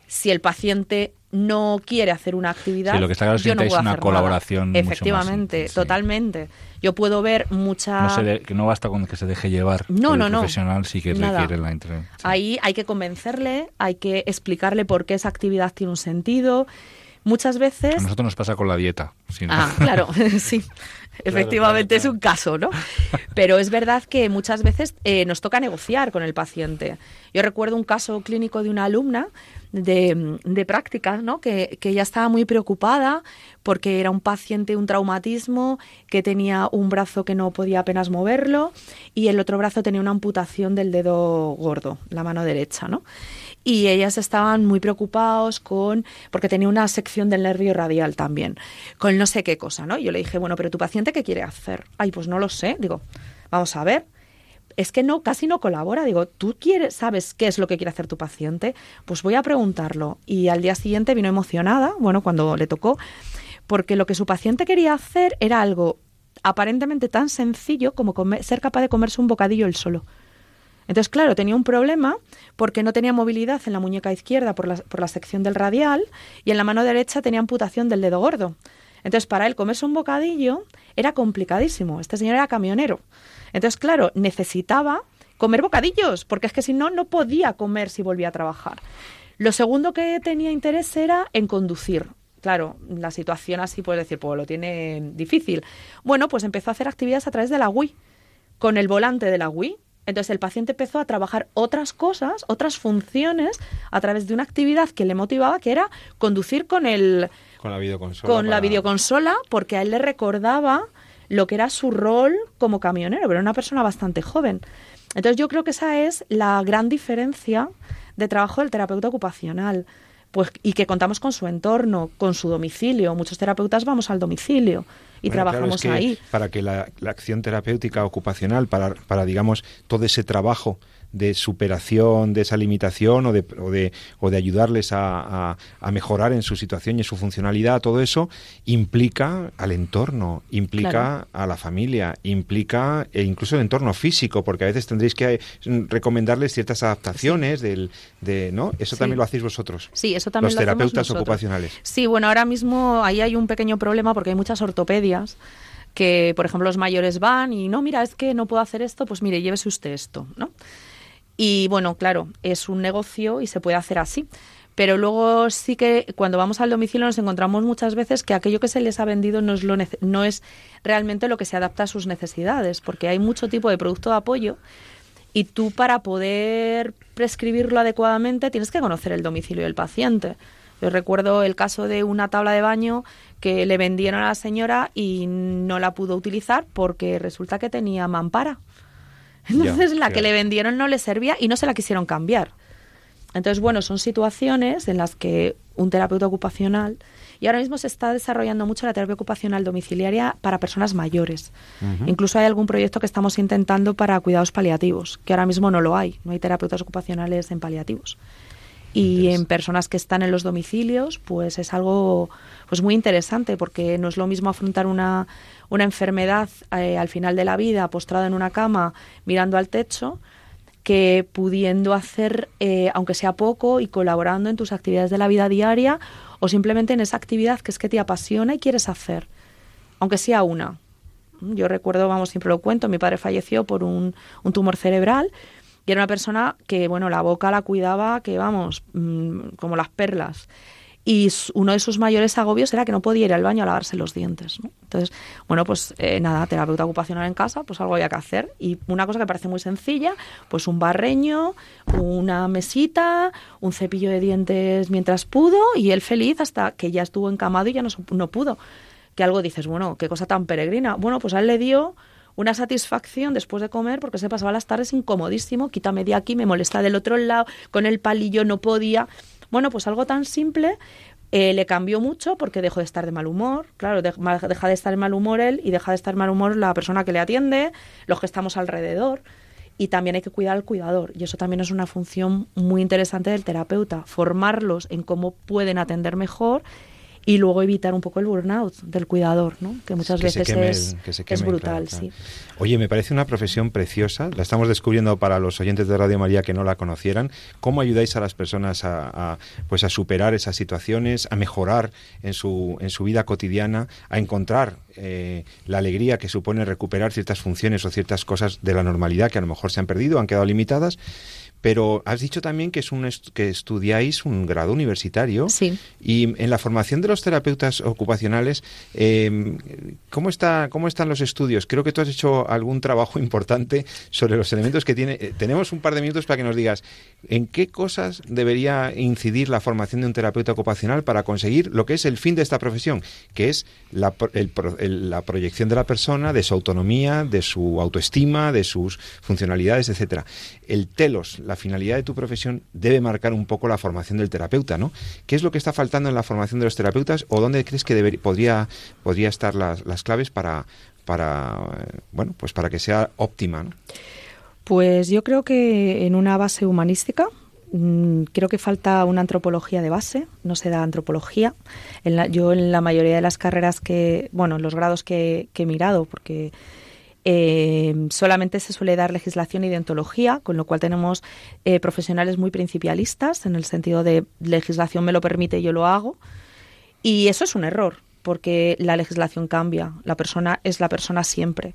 si el paciente no quiere hacer una actividad, Sí, lo que está claro es que yo no puedo una hacer colaboración nada. mucho más, Efectivamente, sí. totalmente. Yo puedo ver mucha... No, se de- que no basta con que se deje llevar No, no, el no. profesional, sí que Nada. requiere la intervención. Ahí hay que convencerle, hay que explicarle por qué esa actividad tiene un sentido. Muchas A veces nosotros nos pasa con la dieta. sí, ¿no? Ah, claro, sí. Efectivamente claro, es un caso, ¿no? Pero es verdad que muchas veces eh, nos toca negociar con el paciente. Yo recuerdo un caso clínico de una alumna de, de prácticas, ¿no? Que, que ella estaba muy preocupada porque era un paciente, un traumatismo, que tenía un brazo que no podía apenas moverlo y el otro brazo tenía una amputación del dedo gordo, la mano derecha, ¿no? Y ellas estaban muy preocupados con porque tenía una sección del nervio radial también con no sé qué cosa no yo le dije bueno pero tu paciente qué quiere hacer ay pues no lo sé digo vamos a ver es que no casi no colabora digo tú quieres sabes qué es lo que quiere hacer tu paciente pues voy a preguntarlo y al día siguiente vino emocionada bueno cuando le tocó porque lo que su paciente quería hacer era algo aparentemente tan sencillo como comer- ser capaz de comerse un bocadillo él solo entonces, claro, tenía un problema porque no tenía movilidad en la muñeca izquierda por la, por la sección del radial y en la mano derecha tenía amputación del dedo gordo. Entonces, para él comerse un bocadillo era complicadísimo. Este señor era camionero. Entonces, claro, necesitaba comer bocadillos porque es que si no, no podía comer si volvía a trabajar. Lo segundo que tenía interés era en conducir. Claro, la situación así puedes decir, pues lo tiene difícil. Bueno, pues empezó a hacer actividades a través de la Wii, con el volante de la Wii. Entonces el paciente empezó a trabajar otras cosas, otras funciones, a través de una actividad que le motivaba, que era conducir con el, Con la videoconsola. con la para- videoconsola, porque a él le recordaba lo que era su rol como camionero, pero era una persona bastante joven. Entonces yo creo que esa es la gran diferencia de trabajo del terapeuta ocupacional. Pues, y que contamos con su entorno, con su domicilio. Muchos terapeutas vamos al domicilio y Bueno, claro, trabajamos es que ahí. Para que la, la acción terapéutica ocupacional, para, para, digamos, todo ese trabajo de superación de esa limitación o de, o de, o de ayudarles a, a- a mejorar en su situación y en su funcionalidad, todo eso implica al entorno, implica Claro. a la familia, implica e incluso el entorno físico, porque a veces tendréis que eh, recomendarles ciertas adaptaciones del, de, ¿no? Eso Sí. también lo hacéis vosotros. Sí, eso también Los lo terapeutas ocupacionales. Sí, bueno, ahora mismo ahí hay un pequeño problema porque hay muchas ortopedias que, por ejemplo, los mayores van y no, mira, es que no puedo hacer esto, pues mire, llévese usted esto, ¿no? Y bueno, claro, es un negocio y se puede hacer así. Pero luego sí que cuando vamos al domicilio nos encontramos muchas veces que aquello que se les ha vendido no es, lo no es realmente lo que se adapta a sus necesidades, porque hay mucho tipo de producto de apoyo y tú para poder prescribirlo adecuadamente tienes que conocer el domicilio del paciente. Yo recuerdo el caso de una tabla de baño que le vendieron a la señora y no la pudo utilizar porque resulta que tenía mampara. Entonces la que le vendieron no le servía y no se la quisieron cambiar. Entonces, bueno, son situaciones en las que un terapeuta ocupacional, y ahora mismo se está desarrollando mucho la terapia ocupacional domiciliaria para personas mayores. Incluso hay algún proyecto que estamos intentando para cuidados paliativos, que ahora mismo no lo hay, no hay terapeutas ocupacionales en paliativos. Y en personas que están en los domicilios, pues es algo pues muy interesante, porque no es lo mismo afrontar una, una enfermedad eh, al final de la vida, postrado en una cama, mirando al techo, que pudiendo hacer, eh, aunque sea poco, y colaborando en tus actividades de la vida diaria o simplemente en esa actividad que es que te apasiona y quieres hacer, aunque sea una. Yo recuerdo, vamos, siempre lo cuento, mi padre falleció por un, un tumor cerebral y era una persona que, bueno, la boca la cuidaba, que vamos, mm, como las perlas y uno de sus mayores agobios era que no podía ir al baño a lavarse los dientes. Entonces, bueno, pues eh, nada, terapeuta ocupacional en casa, pues algo había que hacer. Y una cosa que parece muy sencilla, pues un barreño, una mesita, un cepillo de dientes mientras pudo y él feliz hasta que ya estuvo encamado y ya no, no pudo. Que algo dices, bueno, qué cosa tan peregrina. Bueno, pues a él le dio una satisfacción después de comer porque se pasaba las tardes incomodísimo, quítame de aquí, me molesta del otro lado, con el palillo no podía. Bueno, pues algo tan simple eh, le cambió mucho porque dejó de estar de mal humor. Claro, deja de estar de mal humor él y deja de estar de mal humor la persona que le atiende, los que estamos alrededor. Y también hay que cuidar al cuidador. Y eso también es una función muy interesante del terapeuta, formarlos en cómo pueden atender mejor y luego evitar un poco el burnout del cuidador, ¿no? que muchas veces es, brutal. Sí. Oye, me parece una profesión preciosa, la estamos descubriendo para los oyentes de Radio María que no la conocieran. ¿Cómo ayudáis a las personas a, pues a superar esas situaciones, a mejorar en su, en su vida cotidiana, a encontrar eh, la alegría que supone recuperar ciertas funciones o ciertas cosas de la normalidad que a lo mejor se han perdido, han quedado limitadas? Pero has dicho también que es un que estudiáis un grado universitario. Sí. Y en la formación de los terapeutas ocupacionales, em, ¿cómo, está, ¿cómo están los estudios? Creo que tú has hecho algún trabajo importante sobre los elementos que tiene. Eh, tenemos un par de minutos para que nos digas en qué cosas debería incidir la formación de un terapeuta ocupacional para conseguir lo que es el fin de esta profesión, que es la, la proyección de la persona, de su autonomía, de su autoestima, de sus funcionalidades, etcétera. El telos, la la finalidad de tu profesión debe marcar un poco la formación del terapeuta, ¿no? ¿Qué es lo que está faltando en la formación de los terapeutas o dónde crees que debería, podría, podría estar las, las claves para, para, bueno, pues para que sea óptima? Pues yo creo que en una base humanística, mm, creo que falta una antropología de base, no se da antropología. En yo en la mayoría de las carreras que, bueno, los grados que, que he mirado, porque eh, solamente se suele dar legislación y deontología, con lo cual tenemos eh, profesionales muy principialistas, en el sentido de legislación me lo permite, yo lo hago. Y eso es un error, porque la legislación cambia, la persona es la persona siempre.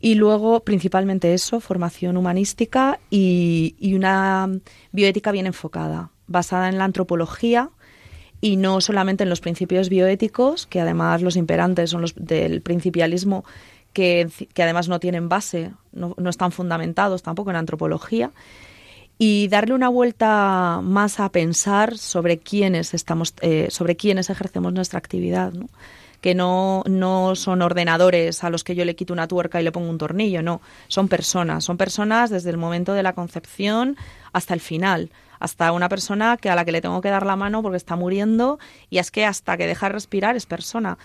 Y luego, principalmente eso, formación humanística y, y una bioética bien enfocada, basada en la antropología, y no solamente en los principios bioéticos, que además los imperantes son los del principialismo que, además no tienen base, no, están fundamentados tampoco en antropología, y darle una vuelta más a pensar sobre quiénes estamos, eh, sobre quiénes ejercemos nuestra actividad, que no, no son ordenadores a los que yo le quito una tuerca y le pongo un tornillo, no, son personas, son personas desde el momento de la concepción hasta el final, hasta una persona que a la que le tengo que dar la mano porque está muriendo y es que hasta que deja de respirar es persona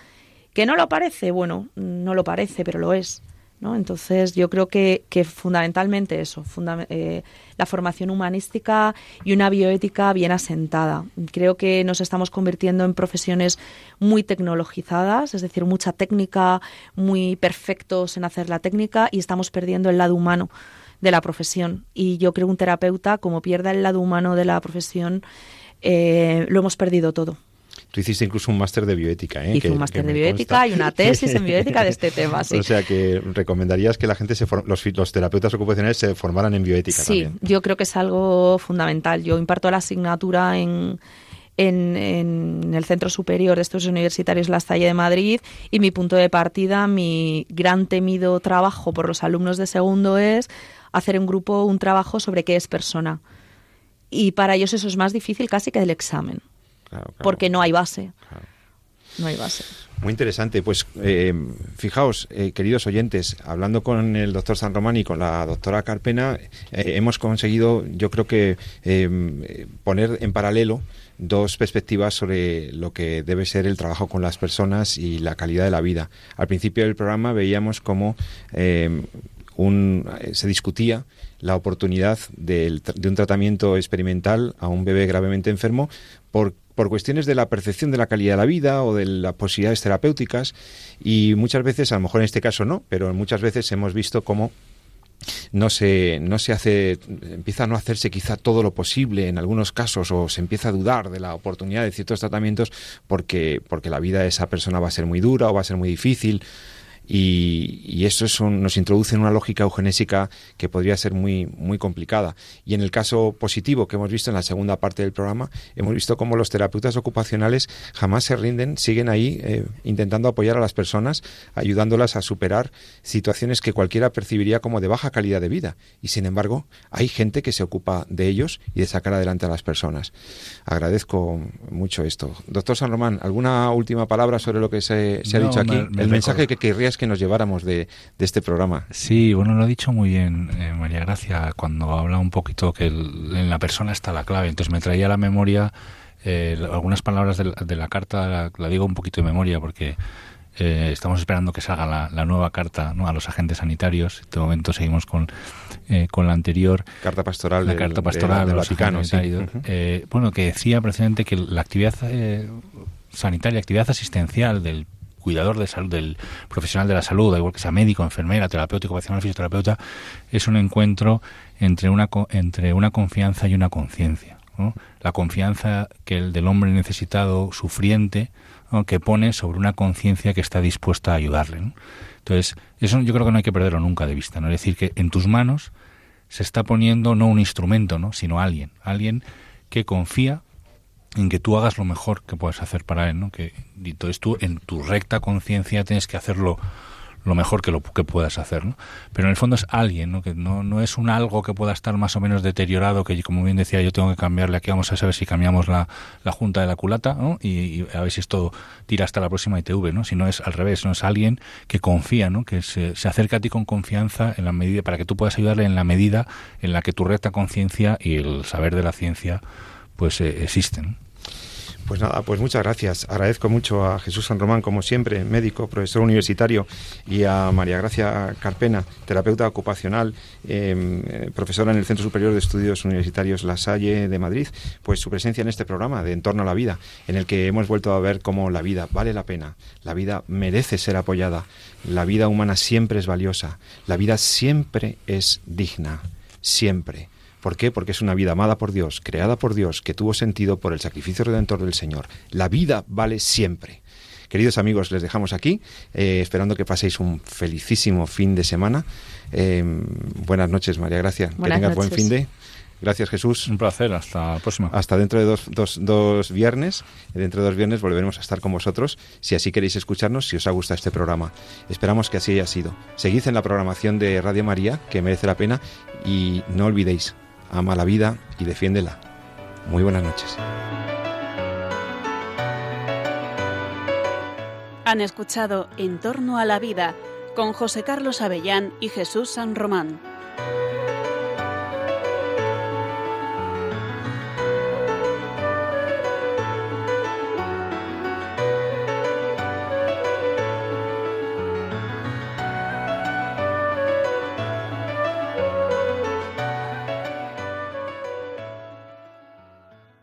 ¿Que no lo parece? Bueno, no lo parece, pero lo es. ¿no? Entonces, yo creo que, que fundamentalmente eso, eh, la formación humanística y una bioética bien asentada. Creo que nos estamos convirtiendo en profesiones muy tecnologizadas, es decir, mucha técnica, muy perfectos en hacer la técnica y estamos perdiendo el lado humano de la profesión. Y yo creo que un terapeuta, como pierda el lado humano de la profesión, eh, lo hemos perdido todo. Tú hiciste incluso un máster de bioética, ¿eh? Hice un máster de bioética y una tesis en bioética de este tema, sí. O sea que recomendarías que la gente, se los, los, terapeutas ocupacionales se formaran en bioética sí, yo creo que es algo fundamental. Yo imparto la asignatura en en, el Centro Superior de Estudios Universitarios La Salle de Madrid y mi punto de partida, mi gran temido trabajo por los alumnos de segundo es hacer en grupo un trabajo sobre qué es persona. Y para ellos eso es más difícil casi que el examen, porque no hay base. No hay base. Muy interesante. Pues eh, fijaos, eh, queridos oyentes, hablando con el doctor San Román y con la doctora Carpena, eh, hemos conseguido, yo creo que, poner en paralelo dos perspectivas sobre lo que debe ser el trabajo con las personas y la calidad de la vida. Al principio del programa veíamos cómo un, se discutía la oportunidad de, un tratamiento experimental a un bebé gravemente enfermo por, por cuestiones de la percepción de la calidad de la vida o de las posibilidades terapéuticas y muchas veces, a lo mejor en este caso no, pero muchas veces hemos visto cómo no se, no se hace, empieza a no hacerse quizá todo lo posible en algunos casos o se empieza a dudar de la oportunidad de ciertos tratamientos porque, porque la vida de esa persona va a ser muy dura o va a ser muy difícil y, eso nos introduce en una lógica eugenésica que podría ser muy, muy complicada. Y en el caso positivo que hemos visto en la segunda parte del programa, hemos visto cómo los terapeutas ocupacionales jamás se rinden, siguen ahí eh, intentando apoyar a las personas, ayudándolas a superar situaciones que cualquiera percibiría como de baja calidad de vida. Y sin embargo, hay gente que se ocupa de ellos y de sacar adelante a las personas. Agradezco mucho esto. Doctor San Román, ¿alguna última palabra sobre lo que se, ha dicho aquí? el mensaje que querrías que nos lleváramos de, este programa. Sí, bueno, lo ha dicho muy bien eh, María Gracia cuando habla un poquito que en la persona está la clave. Entonces me traía a la memoria eh, algunas palabras de la, carta, la, digo un poquito de memoria porque eh, estamos esperando que salga la, nueva carta ¿no? a los agentes sanitarios. En este momento seguimos con, con la anterior. Carta pastoral. La carta pastoral del Vaticano. bueno, que decía precisamente que la actividad sanitaria, actividad asistencial del cuidador de salud, del profesional de la salud, igual que sea médico, enfermera, terapéutico, ocupacional, fisioterapeuta, es un encuentro entre una, entre una confianza y una conciencia. La confianza que el del hombre necesitado, sufriente, que pone sobre una conciencia que está dispuesta a ayudarle. Entonces, eso yo creo que no hay que perderlo nunca de vista. ¿no? Es decir, que en tus manos se está poniendo no un instrumento, ¿no? sino alguien, alguien que confía en que tú hagas lo mejor que puedas hacer para él, ¿no? Que entonces tú en tu recta conciencia tienes que hacerlo lo mejor que lo que puedas hacer, ¿no? Pero en el fondo es alguien, ¿no? Que no, no es un algo que pueda estar más o menos deteriorado, que como bien decía yo tengo que cambiarle, aquí vamos a saber si cambiamos la, la junta de la culata, ¿no? Y, a ver si esto tira hasta la próxima ITV, ¿no? Si no es al revés, no es alguien que confía, ¿no? Que se, se acerca a ti con confianza en la medida, para que tú puedas ayudarle en la medida en la que tu recta conciencia y el saber de la ciencia pues eh, existen. Pues nada, pues muchas gracias. Agradezco mucho a Jesús San Román, como siempre, médico, profesor universitario, y a María Gracia Carpena, terapeuta ocupacional, em, eh, profesora en el Centro Superior de Estudios Universitarios La Salle de Madrid, pues su presencia en este programa de Entorno a la Vida, en el que hemos vuelto a ver cómo la vida vale la pena, la vida merece ser apoyada, la vida humana siempre es valiosa, la vida siempre es digna, siempre. ¿Por qué? Porque es una vida amada por Dios, creada por Dios, que tuvo sentido por el sacrificio redentor del Señor. La vida vale siempre. Queridos amigos, les dejamos aquí, eh, esperando que paséis un felicísimo fin de semana. Eh, buenas noches, María Gracia. que tengas buen fin de. Gracias, Jesús. Un placer. Hasta la próxima. Hasta dentro de dos, dos, dos, viernes. Dentro de dos viernes volveremos a estar con vosotros. Si así queréis escucharnos, si os ha gustado este programa. Esperamos que así haya sido. Seguid en la programación de Radio María, que merece la pena. Y no olvidéis, ama la vida y defiéndela. Muy buenas noches. Han escuchado En torno a la vida con José Carlos Avellán y Jesús San Román.